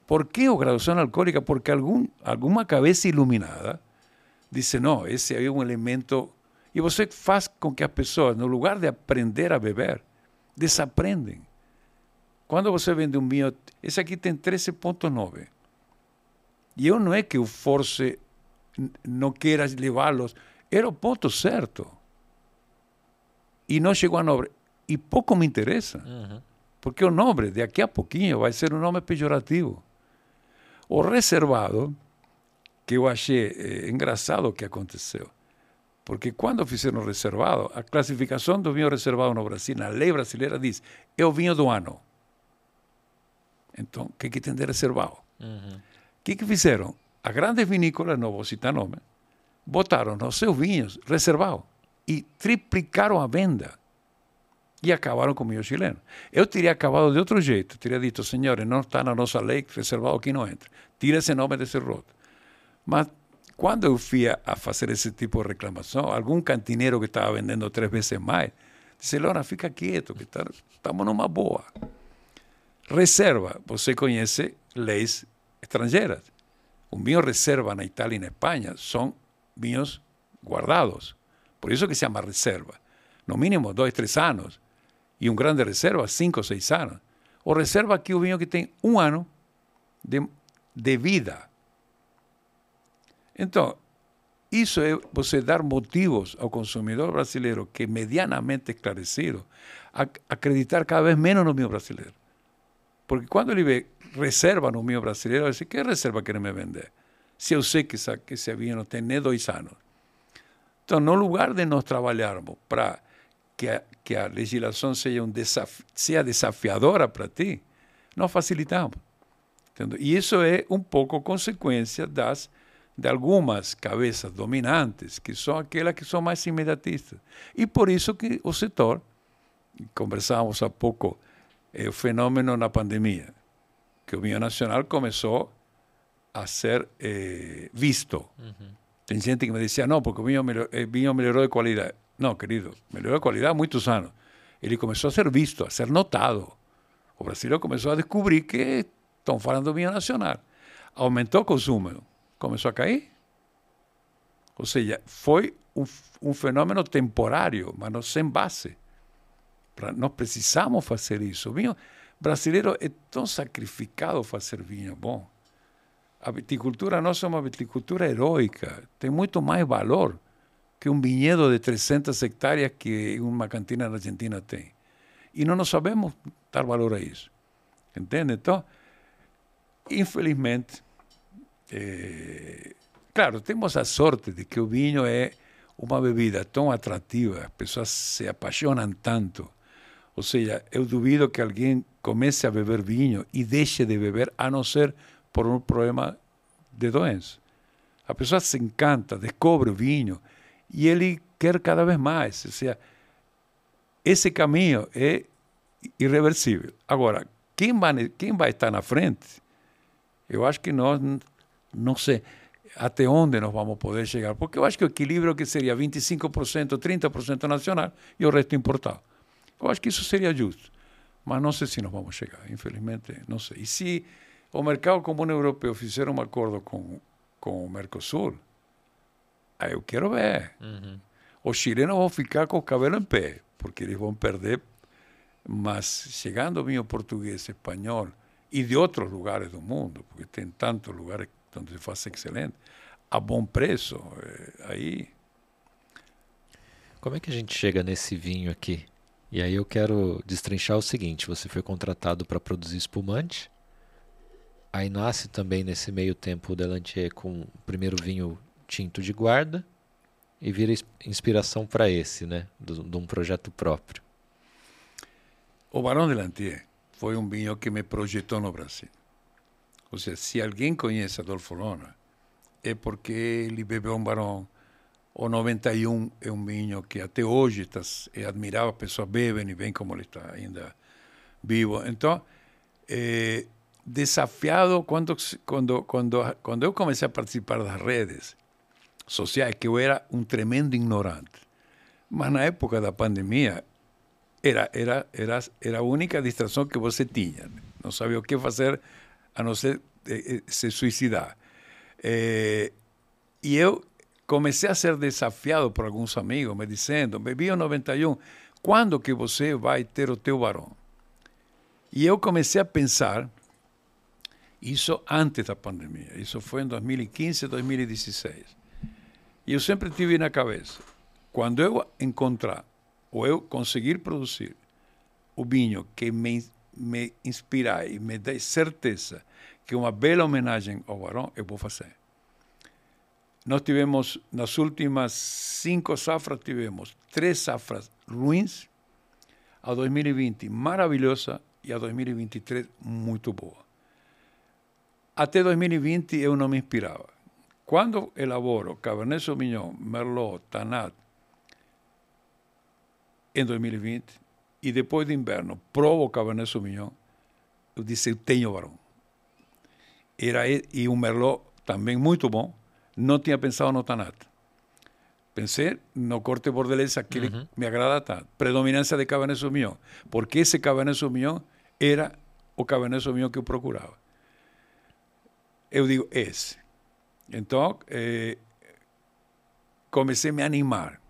¿Por que o graduação alcoólica? Porque algum, alguma cabeça iluminada disse, não, esse é um elemento... E você faz com que as pessoas, no lugar de aprender a beber, desaprendem. Quando você vende um vinho, esse aqui tem 13.9. E eu não é que eu force, não queira levá-los, era o ponto certo. E não chegou a nobre. E pouco me interessa, Uhum. porque o nobre, daqui a pouquinho, vai ser um nome pejorativo. O reservado, que eu achei eh, engraçado o que aconteceu. Porque quando fizeram o reservado, a classificação do vinho reservado no Brasil, na lei brasileira, diz: é o vinho do ano. Então, o que, que tem de reservado? Uhum. O que, que fizeram? As grandes vinícolas, não vou citar nome, botaram nos seus vinhos reservados e triplicaram a venda. E acabaram com o vinho chileno. Eu teria acabado de outro jeito. Teria dito, senhores, não está na nossa lei, reservado aqui não entra. Tira esse nome desse rótulo. Mas quando eu fui a, a fazer esse tipo de reclamação, algum cantineiro que estava vendendo três vezes mais, disse, Lona, fica quieto, que tá, estamos numa boa. Reserva, você conhece leis estrangeiras. Um vinho reserva na Itália e na Espanha são vinhos guardados. Por isso que se chama reserva. No mínimo dois, três anos. E um grande reserva, cinco, seis anos. O reserva aqui é o vinho que um ano de, de vida. Então, isso é você dar motivos ao consumidor brasileiro que medianamente esclarecido a acreditar cada vez menos no vinho brasileiro. Porque quando ele vê reserva no vinho brasileiro, ele diz, que reserva quer me vender? Se eu sei que, essa, que esse vinho tem nem dois anos. Então, no lugar de nós trabalharmos para que a, que a legislação seja, um desaf, seja desafiadora para ti, nós facilitamos. Entendeu? E isso é um pouco consequência das de algumas cabeças dominantes, que são aquelas que são mais imediatistas. E por isso que o setor, conversávamos há pouco, é o fenômeno na pandemia, que o vinho nacional começou a ser eh, visto. Tem gente que me dizia, não, porque o vinho, melhor, eh, vinho melhorou de qualidade. Não, querido, melhorou de qualidade há muitos anos. Ele começou a ser visto, a ser notado. O brasileiro começou a descobrir que estão falando do vinho nacional. Aumentou o consumo, começou a cair. Ou seja, foi um, um fenômeno temporário, mas não sem base. Nós precisamos fazer isso. O vinho brasileiro é tão sacrificado fazer vinho bom. A viticultura nossa é uma viticultura heróica, tem muito mais valor que um vinhedo de 300 hectares que uma cantina na Argentina tem. E não sabemos dar valor a isso. Entende? Então, infelizmente, eh, claro, temos a sorte de que o vinho é uma bebida tão atrativa, as pessoas se apaixonam tanto. Ou seja, eu duvido que alguém comece a beber vinho e deixe de beber, a não ser por um problema de doença. A pessoa se encanta, descobre o vinho e ele quer cada vez mais. Ou seja, esse caminho é irreversível. Agora, quem vai, quem vai estar na frente, eu acho que nós, não sei até onde nós vamos poder chegar, porque eu acho que o equilíbrio que seria 25%, 30% nacional e o resto importado. Eu acho que isso seria justo, mas não sei se nós vamos chegar, infelizmente, não sei. E se o mercado comum europeu fizer um acordo com, com o Mercosul, aí eu quero ver. Uhum. Os chilenos vão ficar com o cabelo em pé, porque eles vão perder, mas chegando vinho português, espanhol e de outros lugares do mundo, porque tem tantos lugares onde se faz excelente, a bom preço, eh, aí... Como é que a gente chega nesse vinho aqui? E aí eu quero destrinchar o seguinte: você foi contratado para produzir espumante, aí nasce também nesse meio tempo o Delantier com o primeiro vinho tinto de guarda e vira inspiração para esse, né, de um projeto próprio. O Barão Delantier foi um vinho que me projetou no Brasil. Ou seja, se alguém conhece Adolfo Lona, é porque ele bebeu um Barão. O 91 é um vinho que até hoje está, é admirável, as pessoas bebem e veem como ele está ainda vivo. Então, é, desafiado quando, quando, quando, quando eu comecei a participar das redes sociais, que eu era um tremendo ignorante. Mas na época da pandemia, era, era, era, era a única distração que você tinha. Não sabia o que fazer a não ser eh, eh, se suicidar. Eh, e eu comecei a ser desafiado por alguns amigos, me dizendo, bebi o 91, quando que você vai ter o teu varão? E eu comecei a pensar, isso antes da pandemia, isso foi em 2015, 2016. E eu sempre tive na cabeça, quando eu encontrar, ou eu conseguir produzir o vinho que me, me inspirar e me dê certeza que uma bela homenagem ao Barão eu vou fazer. Nós tivemos, nas últimas cinco safras, tivemos três safras ruins, a 2020 maravilhosa e a 2023 muito boa. Até 2020 eu não me inspirava. Quando elaboro Cabernet Sauvignon, Merlot, Tanat, em 2020, e depois de inverno provo Cabernet Sauvignon, eu disse, eu tenho varão era e um merlot também muito bom. Não tinha pensado no Tanat. Pensei no corte bordelês, aquele uhum. me agrada tanto. Predominância de Cabernet Sauvignon. Porque esse Cabernet Sauvignon era o Cabernet Sauvignon que eu procurava. Eu digo, esse. Então, eh, comecei a me animar.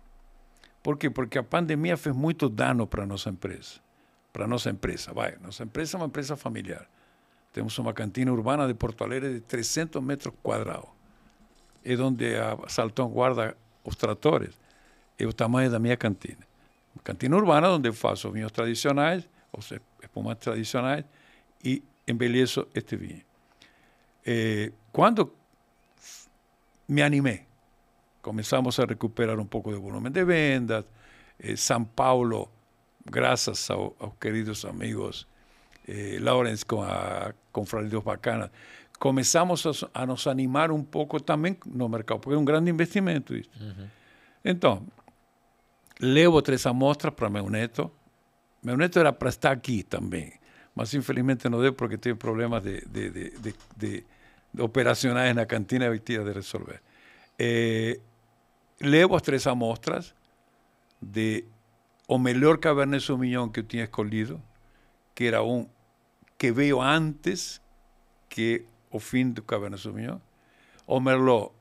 Por quê? Porque a pandemia fez muito dano para a nossa empresa. Para a nossa empresa, vai. Nossa empresa é uma empresa familiar. Temos uma cantina urbana de Porto Alegre de 300 metros quadrados. É onde a Saltão guarda os tratores. É o tamanho da minha cantina. Uma cantina urbana onde eu faço vinhos tradicionais, os espumantes tradicionais, e embeleço este vinho. Eh, quando me animei, começamos a recuperar um pouco de volume de vendas. Eh, São Paulo, graças ao, aos queridos amigos eh, Lawrence com a dos Bacanas, começamos a, a, nos animar um pouco também no mercado, porque é um grande investimento isso. Uhum. Então, levo três amostras para meu neto. Meu neto era para estar aqui também, mas infelizmente não deu porque teve problemas de, de, de, de operacionais na cantina e tinha de resolver. Eh, levo as três amostras de o melhor Cabernet Sauvignon que eu tinha escolhido, que era um que veio antes que o fim do Cabernet Sauvignon. O Merlot,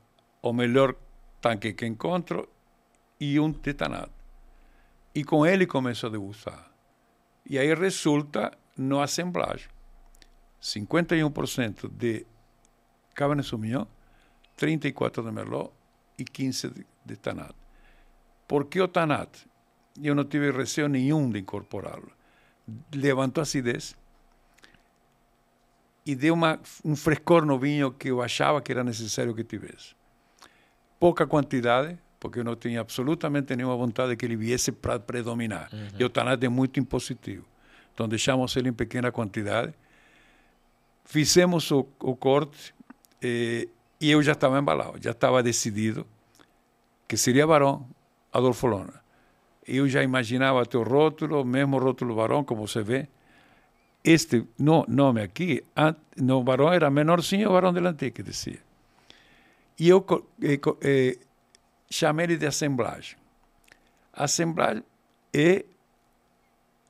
o melhor tanque que encontro, e um tetanado. E com ele começo a degustar. E aí resulta no assemblagem. 51% de Cabernet Sauvignon, 34% de Merlot e 15% de, de Tanat. Por o Tanat? Eu não tive receio nenhum de incorporá-lo. Levantou acidez, e deu uma, um frescor no vinho que eu achava que era necessário que tivesse. Pouca quantidade, porque eu não tinha absolutamente nenhuma vontade de que ele viesse para predominar. Uhum. E o Tanat é muito impositivo. Então deixamos ele em pequena quantidade, fizemos o, o corte eh, e eu já estava embalado, já estava decidido que seria varão Adolfo Lona. Eu já imaginava o rótulo, mesmo rótulo varão, como você vê. Este no, nome aqui, no varão era menorzinho, o varão delante que dizia. E eu eh, eh, chamei ele de assemblagem. Assemblagem é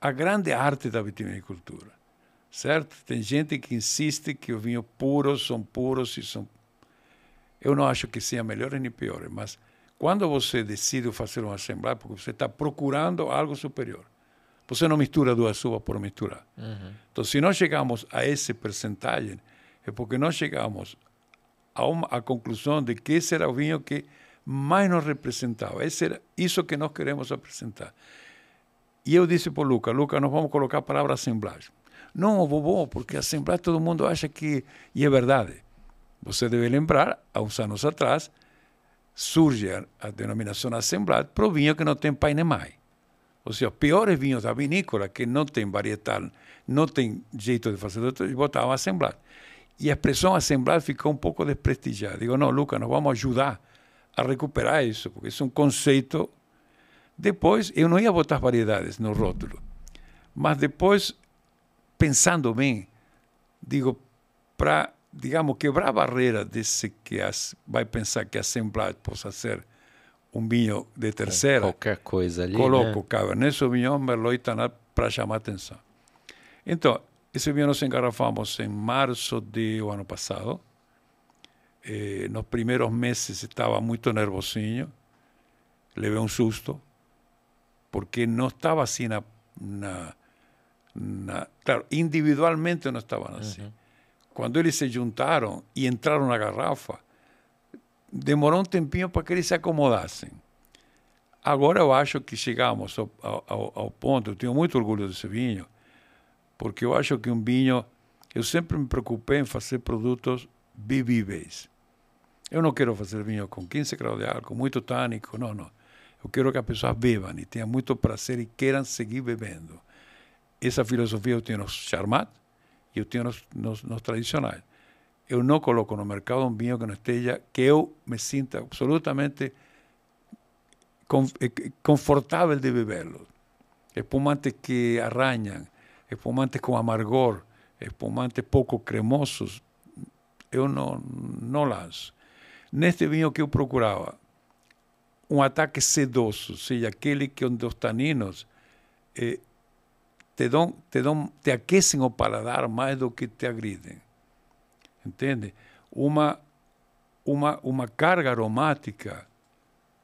a grande arte da vitivinicultura, certo? Tem gente que insiste que os vinhos puros são puros e são... Eu não acho que sejam melhores nem piores, mas quando você decide fazer uma assembleia, porque você está procurando algo superior. Você não mistura duas uvas por misturar. Uhum. Então, se nós chegamos a esse percentagem, é porque nós chegamos a uma a conclusão de que esse era o vinho que mais nos representava. Esse era isso que nós queremos apresentar. E eu disse para o Luca, Luca, nós vamos colocar a palavra assemblagem. Não, vovô, porque assemblagem todo mundo acha que... E é verdade. Você deve lembrar, há uns anos atrás, surge a, a denominação assemblagem para o vinho que não tem pai nem mãe. Ou seja, os piores vinhos da vinícola, que não tem varietal, não tem jeito de fazer, botavam assemblagem. E a expressão assemblar ficou um pouco desprestigiada. Digo, não, Lucas, nós vamos ajudar a recuperar isso, porque isso é um conceito. Depois, eu não ia botar variedades no rótulo, mas depois, pensando bem, digo, para, digamos, quebrar a barreira desse que as, vai pensar que a Assembleia possa ser um vinho de terceira. Qualquer coisa ali. Coloco né? Cabernet Sauvignon, Merlot e Tanat para chamar atenção. Então, esse vinho nós engarrafamos em março do ano passado. Eh, nos primeiros meses estava muito nervosinho, levei um susto, porque não estava assim na, na, na claro, individualmente não estavam assim. Uhum. Quando eles se juntaram e entraram na garrafa, demorou um tempinho para que eles se acomodassem. Agora eu acho que chegamos ao, ao, ao ponto, eu tenho muito orgulho desse vinho, porque eu acho que um vinho, eu sempre me preocupei em fazer produtos bebíveis. Eu não quero fazer vinho com 15 graus de álcool, muito tânico, não, não. Eu quero que as pessoas bebam e tenham muito prazer e queiram seguir bebendo. Essa filosofia eu tenho nos charmat e eu nos, nos, nos tradicionais. Eu não coloco no mercado um vinho que não esteja, que eu me sinta absolutamente eh, confortável de bebê-lo. Espumantes que arranham, espumantes com amargor, espumantes pouco cremosos, eu não, não lanço. Neste vinho que eu procurava, um ataque sedoso, ou seja, aquele que onde os taninos eh, te, dão, te, dão, te aquecem o paladar mais do que te agridem. Entende? Uma, uma, uma carga aromática.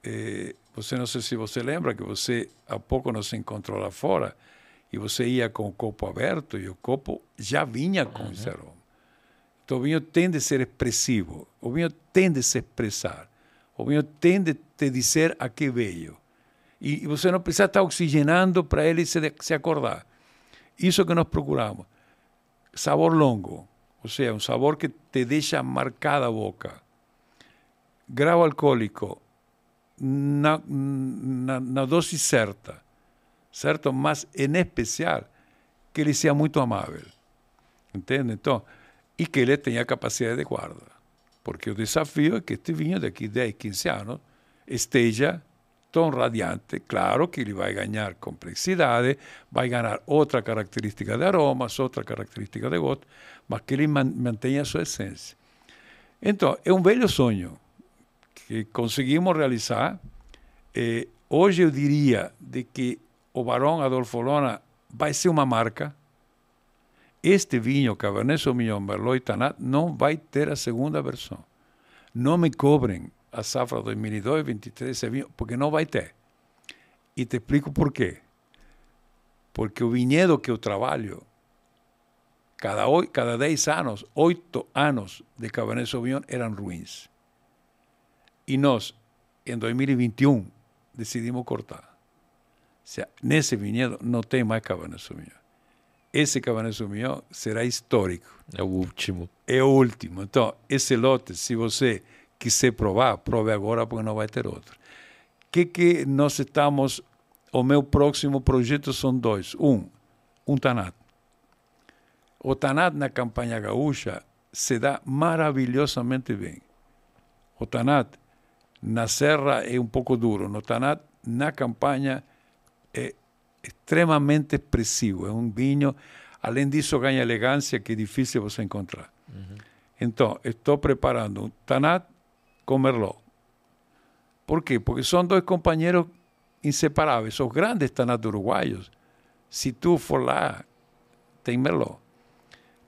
Eh, você não sei se você lembra que você há pouco nos encontrou lá fora e você ia com o copo aberto e o copo já vinha com uhum. esse aroma. Então o vinho tem de ser expressivo, o vinho tem de se expressar, o vinho tem de te dizer a que veio. E você não precisa estar oxigenando para ele se, se acordar. Isso que nós procuramos. Sabor longo, ou seja, um sabor que te deixa marcada a boca. Grau alcoólico na, na, na dose certa certo? Mas em especial que ele seja muito amável, entende? Então, e que ele tenha capacidade de guarda, porque o desafio é que este vinho daqui 10, 15 anos esteja tão radiante, claro que ele vai ganhar complexidade, vai ganhar outra característica de aromas, outra característica de gosto, mas que ele mantenha a sua essência. Então, é um velho sonho que conseguimos realizar. Eh, hoje eu diria de que o Barão Adolfo Lona vai ser uma marca. Este vinho Cabernet Sauvignon Merlot e Tanat não vai ter a segunda versão. Não me cobrem a safra 2022, 2023 esse vinho, porque não vai ter. E te explico por quê. Porque o vinhedo que eu trabalho, cada, cada 10 anos, 8 anos de Cabernet Sauvignon eram ruins. E nós, em 2021, decidimos cortar sea, nesse vinhedo não tem mais Cabernet Sauvignon. Esse Cabernet Sauvignon será histórico. É o último. É o último. Então, esse lote, se você quiser provar, prove agora porque não vai ter outro. que que nós estamos... O meu próximo projeto são dois. Um, um Tanat. O Tanat na campanha gaúcha se dá maravilhosamente bem. O Tanat na serra é um pouco duro. No Tanat, na campanha, é extremamente expressivo. É um vinho, além disso, ganha elegância que é difícil você encontrar. Uhum. Então, estou preparando um Tanat com Merlot. Por quê? Porque são dois companheiros inseparáveis. Os grandes Tanat uruguaios, se tu for lá, tem Merlot.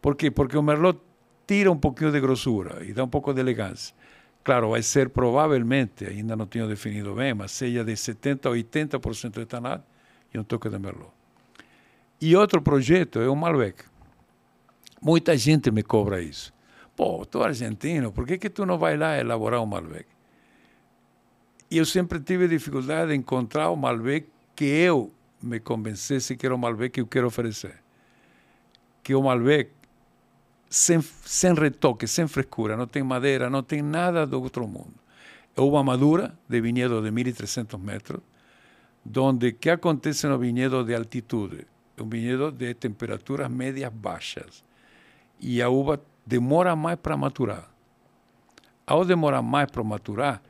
Por quê? Porque o Merlot tira um pouquinho de grossura e dá um pouco de elegância. Claro, vai ser provavelmente, ainda não tenho definido bem, mas seja de 70% a 80% de Tanat e um toque de Merlot. E outro projeto é o Malbec. Muita gente me cobra isso. Pô, tu argentino, por que, que tu não vai lá elaborar um Malbec? E eu sempre tive dificuldade de encontrar o Malbec que eu me convencesse que era o Malbec que eu quero oferecer. Que o Malbec sem, sem retoque, sem frescura, não tem madeira, não tem nada do outro mundo. É uma madura de vinhedo de 1.300 metros, onde que acontece no vinhedo de altitude? É um vinhedo de temperaturas médias baixas. E a uva demora mais para maturar. Ao demorar mais para maturar,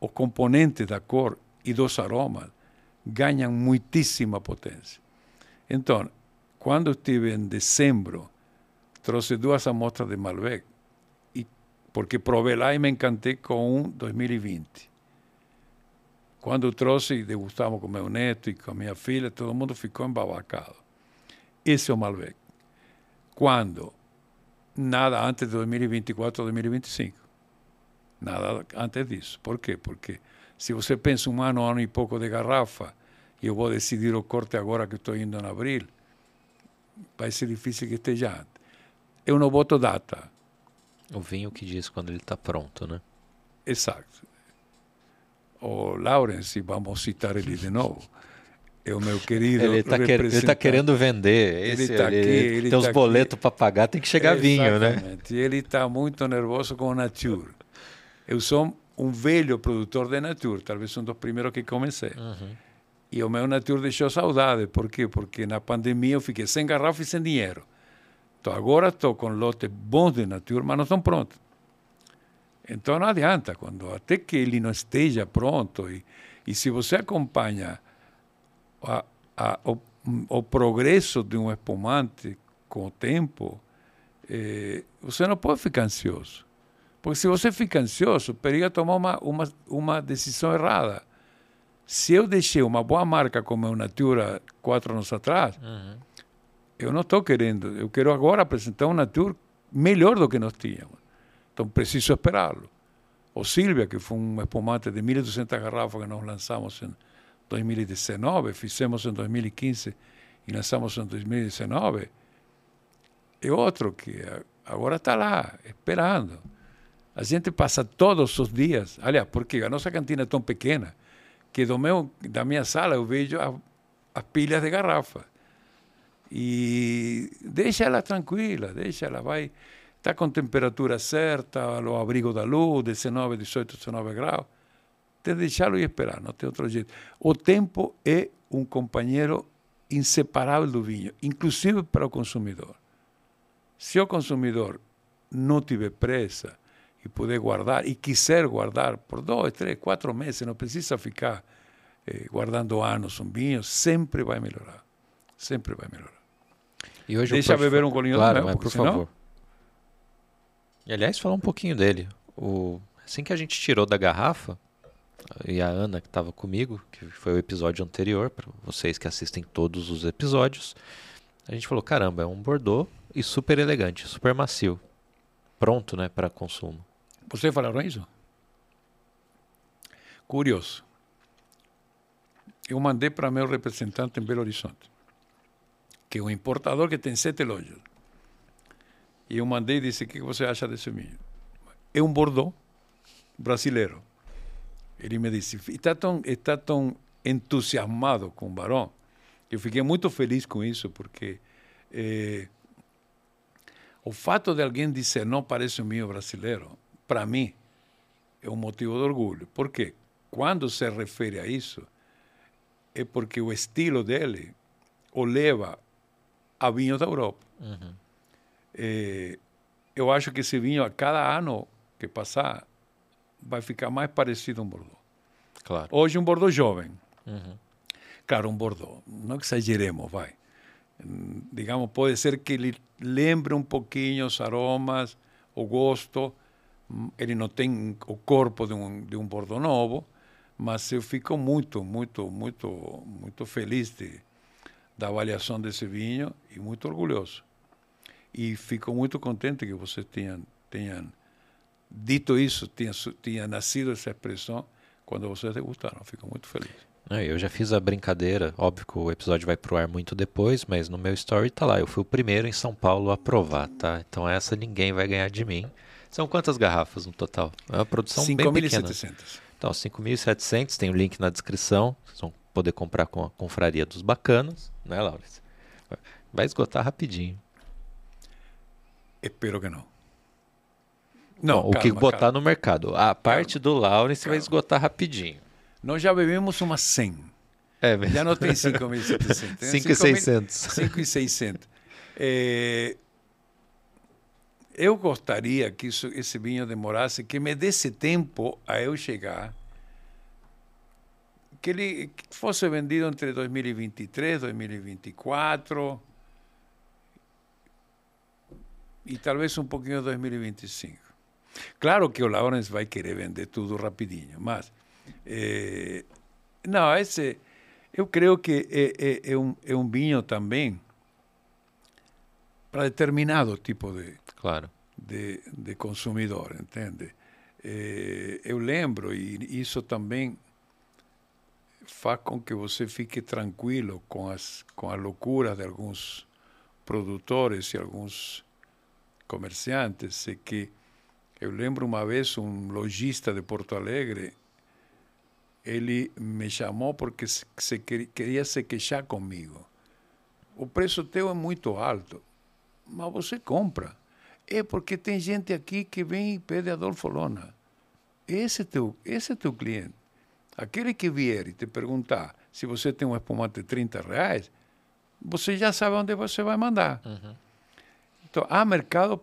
os componentes da cor e dos aromas ganham muitíssima potência. Então, quando estive em dezembro trouxe duas amostras de Malbec, e, porque provei lá e me encantei com um 2020. Quando trouxe e degustamos com meu neto e com minha filha, todo mundo ficou embabacado. Esse é o Malbec. Quando? Nada antes de 2024 ou 2025. Nada antes disso. Por quê? Porque se você pensa um ano, um ano e pouco de garrafa, e eu vou decidir o corte agora que estou indo em abril, vai ser difícil que esteja antes eu não boto data. O vinho que diz quando ele está pronto, né? Exato. O Lawrence, vamos citar ele de novo, (laughs) é o meu querido Ele está quer, tá querendo vender. Esse, ele está aqui. Ele tem os tá boletos para pagar, tem que chegar vinho, né? Ele está muito nervoso com o Nature. Eu sou um velho produtor de Nature, talvez um dos primeiros que comecei. Uhum. E o meu Nature deixou saudade. Por quê? Porque na pandemia eu fiquei sem garrafa e sem dinheiro. Então, agora estou com lotes bons de natura, mas não estão prontos. Então não adianta, quando até que ele não esteja pronto, e, e se você acompanha a, a, o, o, progresso de um espumante com o tempo, eh, você não pode ficar ansioso. Porque se você fica ansioso, periga tomar uma, uma, uma decisão errada. Se eu deixei uma boa marca como a Natura quatro anos atrás, uhum eu não estou querendo, eu quero agora apresentar um Natur melhor do que nós tínhamos. Então preciso esperá-lo. O Silvia, que foi um espumante de 1.200 garrafas que nós lançamos em 2019, fizemos em 2015 e lançamos em 2019, é outro que agora está lá, esperando. A gente passa todos os dias, aliás, porque a nossa cantina é tão pequena que do meu, da minha sala eu vejo as pilhas de garrafas. E deixa ela tranquila, deixa ela, vai. Está com temperatura certa, o abrigo da luz, 19, 18, 19 graus. Tem que deixá-lo e esperar, não tem outro jeito. O tempo é um companheiro inseparável do vinho, inclusive para o consumidor. Se o consumidor não tiver pressa e puder guardar, e quiser guardar por dois, três, quatro meses, não precisa ficar eh, guardando anos um vinho, sempre vai melhorar. Sempre vai melhorar. E hoje Deixa beber um golinho claro, do por senão... favor. E aliás, falar um pouquinho dele. O... Assim que a gente tirou da garrafa, e a Ana que estava comigo, que foi o episódio anterior, para vocês que assistem todos os episódios, a gente falou: caramba, é um Bordeaux e super elegante, super macio. Pronto, né, para consumo. Vocês falaram isso? Curioso. Eu mandei para meu representante em Belo Horizonte que é um importador que tem sete lojas. E eu mandei e disse: O que você acha desse vinho? É um Bordeaux brasileiro. Ele me disse: Está tão, está tão entusiasmado com o Barão. Eu fiquei muito feliz com isso, porque eh, o fato de alguém dizer não parece um vinho brasileiro, para mim, é um motivo de orgulho. Por quê? quando se refere a isso, é porque o estilo dele o leva a vinhos da Europa. Uhum. É, eu acho que esse vinho, a cada ano que passar, vai ficar mais parecido um Bordeaux. Claro. Hoje, um Bordeaux jovem. Uhum. Claro, um Bordeaux. Não exageremos, vai. Digamos, pode ser que ele lembre um pouquinho os aromas, o gosto. Ele não tem o corpo de um, de um Bordeaux novo, mas eu fico muito, muito, muito, muito feliz de, da avaliação desse vinho e muito orgulhoso. E fico muito contente que vocês tenham, tenham dito isso, tenha, su- tenha nascido essa expressão quando vocês degustaram. Fico muito feliz. É, Eu já fiz a brincadeira, óbvio que o episódio vai pro ar muito depois, mas no meu story tá lá. Eu fui o primeiro em São Paulo a provar, tá? Então essa ninguém vai ganhar de mim. São quantas garrafas no total? É uma produção bem pequena. 5.700. Então, 5.700, tem o link na descrição. Vocês vão poder comprar com a confraria dos bacanas, né, Laurence? Vai esgotar rapidinho. Espero que não. Não, o que calma, botar calma. no mercado. A parte do Laurence vai esgotar rapidinho. Nós já bebemos umas 100. É mesmo. Já não tem 5.700. tem (laughs) 5.600. 5.600. É, eu gostaria que isso, esse vinho demorasse, que me desse tempo a eu chegar, que ele fosse vendido entre 2023 e 2024 e talvez um pouquinho em 2025. Claro que o Lawrence vai querer vender tudo rapidinho, mas eh, não, esse eu creio que é, é, é, um, é um vinho também para determinado tipo de, Claro. de, de consumidor, entende? Eh, eu lembro, e isso também faz com que você fique tranquilo com as, com a loucura de alguns produtores e alguns comerciantes, é que eu lembro uma vez um lojista de Porto Alegre, ele me chamou porque se, se queria, se queixar comigo. O preço teu é muito alto, mas você compra. É porque tem gente aqui que vem e pede Adolfo Lona. Esse é teu, esse é teu cliente. Aquele que vier e te perguntar se você tem um espumante de 30 reais, você já sabe onde você vai mandar. Então, há mercado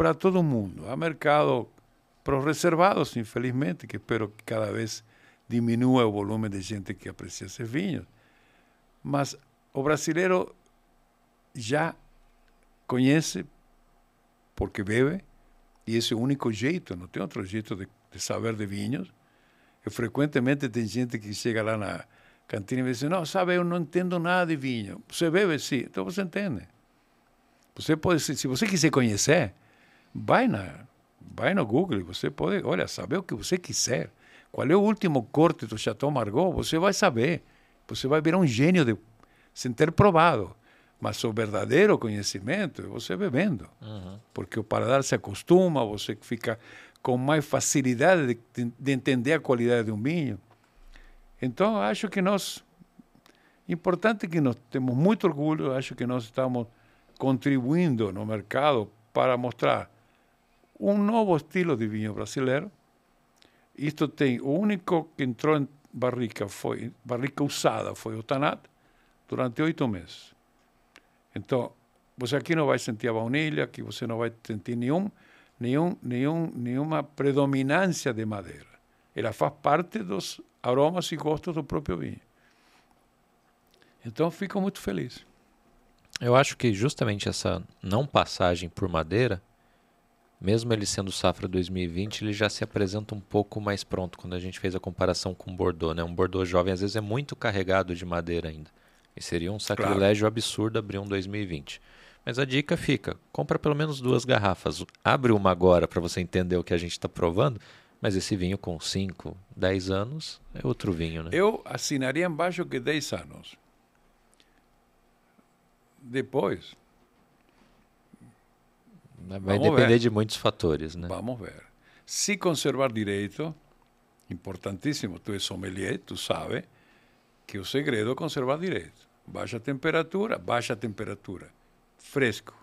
para todo mundo. Há mercado para os reservados, infelizmente, que espero que cada vez diminua o volume de gente que aprecia esses vinhos. Mas o brasileiro já conhece porque bebe, e esse é o único jeito, não tem outro jeito de, de saber de vinhos. Eu frequentemente tem gente que chega lá na cantina e diz, não, sabe, eu não entendo nada de vinho. Você bebe? Sim. Então você entende. Você pode, se você quiser conhecer, vai, na, vai no Google, você pode, olha, saber o que você quiser. Qual é o último corte do Chateau Margaux, você vai saber. Você vai virar um gênio de, sem ter provado. Mas o verdadeiro conhecimento é você bebendo. Porque o paladar se acostuma, você fica com mais facilidade de, de entender a qualidade de um vinho. Então, acho que nós. Importante que nós temos muito orgulho, acho que nós estamos contribuindo no mercado para mostrar um novo estilo de vinho brasileiro. Isto tem, o único que entrou em barrica foi, barrica usada foi o Tanat, durante oito meses. Então, você aqui não vai sentir a baunilha, aqui você não vai sentir nenhum, nenhum, nenhum, nenhuma predominância de madeira. Ela faz parte dos aromas e gostos do próprio vinho. Então, fico muito feliz. Eu acho que justamente essa não passagem por madeira, mesmo ele sendo safra 2020, ele já se apresenta um pouco mais pronto quando a gente fez a comparação com o Bordeaux, né? Um Bordeaux jovem às vezes é muito carregado de madeira ainda. E seria um sacrilégio absurdo abrir um 2020. Mas a dica fica: compra pelo menos duas garrafas. Abre uma agora para você entender o que a gente está provando. Mas esse vinho com 5, 10 anos é outro vinho, né? Eu assinaria embaixo que 10 anos. Depois, Vai Vamos depender ver. de muitos fatores, né? vamos ver. Se conservar direito, importantíssimo, tu és sommelier, tu sabe que o segredo é conservar direito. Baixa temperatura, baixa temperatura, fresco.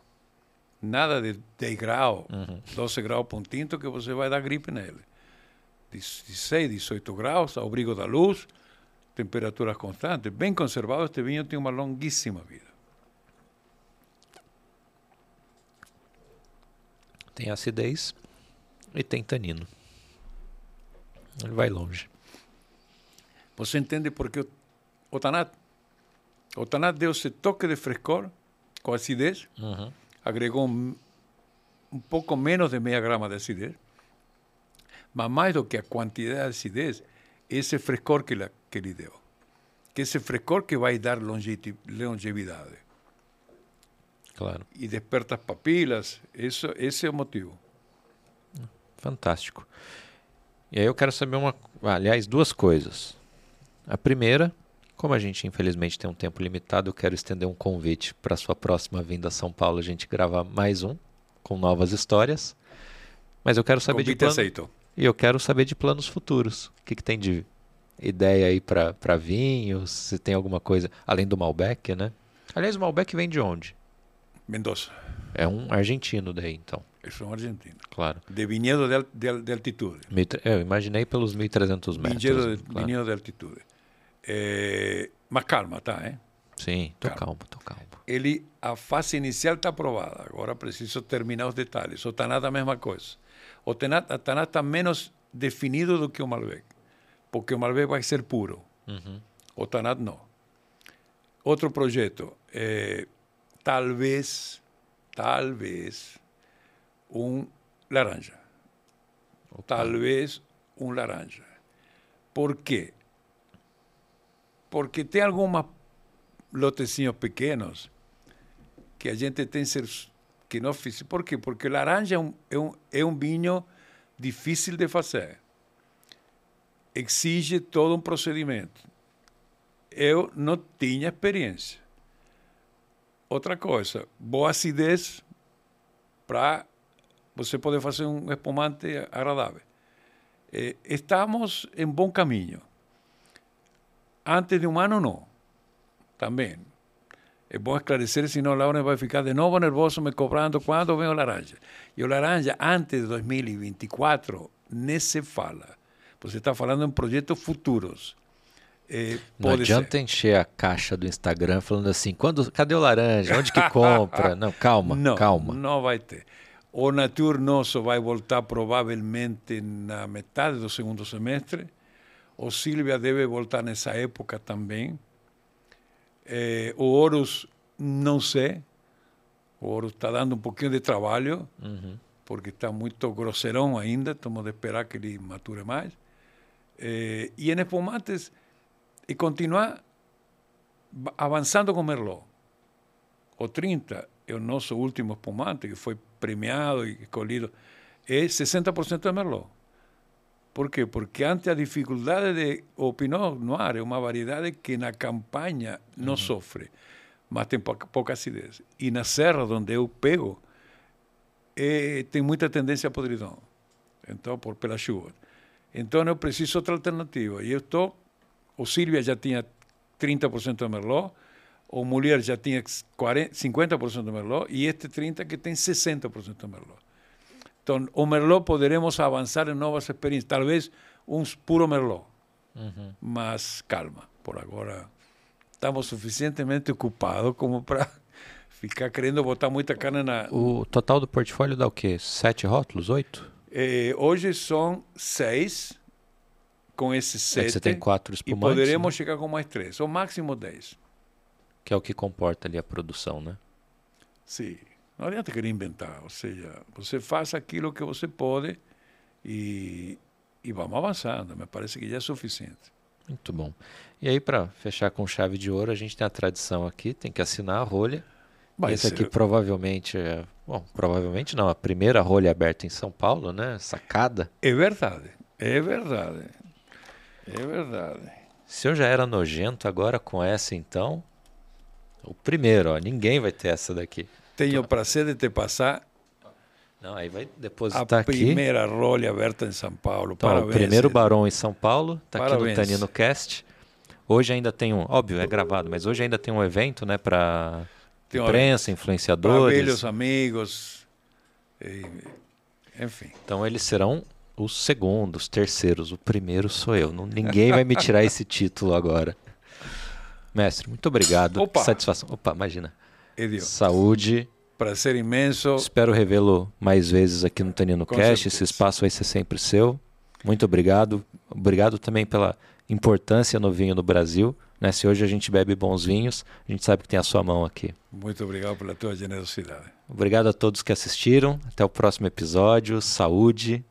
Nada de 10 graus, 12 graus tinto que você vai dar gripe nele. 16, 18 graus, ao abrigo da luz, temperaturas constantes. Bem conservado, este vinho tem uma longuíssima vida. Tem acidez e tem tanino. Ele vai longe. Você entende por que o, o Tanat, o Tanat deu esse toque de frescor com acidez, Uhum. agregou um, um pouco menos de meia grama de acidez, mas mais do que a quantidade de acidez, esse frescor que, la, que lhe deu. Que esse frescor que vai dar longevidade. Claro. E desperta as papilas, isso, esse é o motivo. Fantástico. E aí eu quero saber uma, aliás, duas coisas. A primeira, como a gente infelizmente tem um tempo limitado, eu quero estender um convite para a sua próxima vinda a São Paulo, a gente gravar mais um com novas histórias. Mas eu quero saber de Convite plano, aceito. e eu quero saber de planos futuros. O que, que tem de ideia aí para vinhos? Se tem alguma coisa além do Malbec, né? Aliás, o Malbec vem de onde? Mendoza, É um argentino daí, então, eu sou um argentino. claro. De viñedo de, de, de altitude. Tre- Eu imaginei pelos 1.300 metros. Vinhedo de, claro. vinhedo de altitude. Eh, mas calma, tá? Eh? Sim, tô Claro. calmo, tô calmo. Ele, a fase inicial está aprovada. Agora preciso terminar os detalhes. O Tanat a mesma coisa. O Tanat está menos definido do que o Malbec. Porque o Malbec vai ser puro. Uhum. O Tanat não. Outro projeto. Eh, talvez, talvez, um laranja. Talvez um laranja. Por quê? Porque tem alguns lotecinhos pequenos que a gente tem que não fiz. Por quê? Porque laranja é um, é um, é um vinho difícil de fazer. Exige todo um procedimento. Eu não tinha experiência. Outra coisa, boa acidez para você poder fazer um espumante agradável. Eh, estamos em bom caminho. Antes de um ano, não. Também. É bom esclarecer, senão Laura vai ficar de novo nervoso me cobrando quando vem o laranja. O laranja, antes de 2024, nem se fala. Você está falando em projetos futuros. Eh, Não pode ser. adianta encher a caixa do Instagram falando assim, quando, cadê o laranja? Onde que compra? (laughs) Não, calma, não, calma. Não vai ter. O Natur Nosso vai voltar provavelmente na metade do segundo semestre. O Silvia deve voltar nessa época também. Eh, o Horus, não sei. O Horus está dando um pouquinho de trabalho, Uhum. porque está muito grosseirão ainda. Temos de esperar que ele mature mais. Eh, e em espumantes, e continuar avançando com Merlot. O 30 é o nosso último espumante, que foi premiado e escolhido, é 60% de Merlot. Por quê? Porque ante a dificuldade de... O Pinot Noir é uma variedade que na campanha não sofre, mas tem pouca, pouca acidez. E na serra, onde eu pego, eh, tem muita tendência a podridão. Então, por pela chuva. Então, eu preciso outra alternativa. E eu estou... O Silvia já tinha 30% de Merlot, o Mulher já tinha 40, 50% de Merlot, e este 30% que tem 60% de Merlot. Então, o Merlot poderemos avançar em novas experiências. Talvez um puro Merlot. Uhum. Mas calma, por agora estamos suficientemente ocupados como para (laughs) ficar querendo botar muita carne na. O total do portfólio dá o quê? Sete rótulos? Oito? Eh, hoje são seis, com esses É sete. você tem quatro e espumantes, poderemos né? chegar com mais três, ou máximo dez. que é o que comporta ali a produção, né? Sim. Não adianta querer inventar. Ou seja, você faz aquilo que você pode e, e vamos avançando. Me parece que já é suficiente. Muito bom. E aí, para fechar com chave de ouro, a gente tem a tradição aqui, tem que assinar a rolha. Vai Esse aqui ser- provavelmente é. Bom, provavelmente não, a primeira rolha aberta em São Paulo, né? Sacada. É verdade. É verdade. É verdade. Se eu já era nojento, agora com essa então. O primeiro, ó, ninguém vai ter essa daqui. Tenho o prazer de te passar Não, aí vai a depositar aqui. primeira rolha aberta em São Paulo. Então, Parabéns. o primeiro. Barão em São Paulo, tá aqui no. Tanino Cast. Hoje ainda tem um, óbvio, é gravado, mas hoje ainda tem um evento, né, para imprensa, influenciadores. velhos amigos. enfim. Então eles serão os segundos, os terceiros. O primeiro sou eu. Não, ninguém vai me tirar esse (laughs) título agora. Mestre, muito obrigado. Opa. Satisfação. Opa, imagina. Edio, Saúde. prazer imenso. Espero revê-lo mais vezes aqui no Tanino Com Cast. certeza. Esse espaço vai ser sempre seu. Muito obrigado. Obrigado também pela importância no vinho no Brasil. Né? Se hoje a gente bebe bons vinhos, a gente sabe que tem a sua mão aqui. Muito obrigado pela tua generosidade. Obrigado a todos que assistiram. Até o próximo episódio. Saúde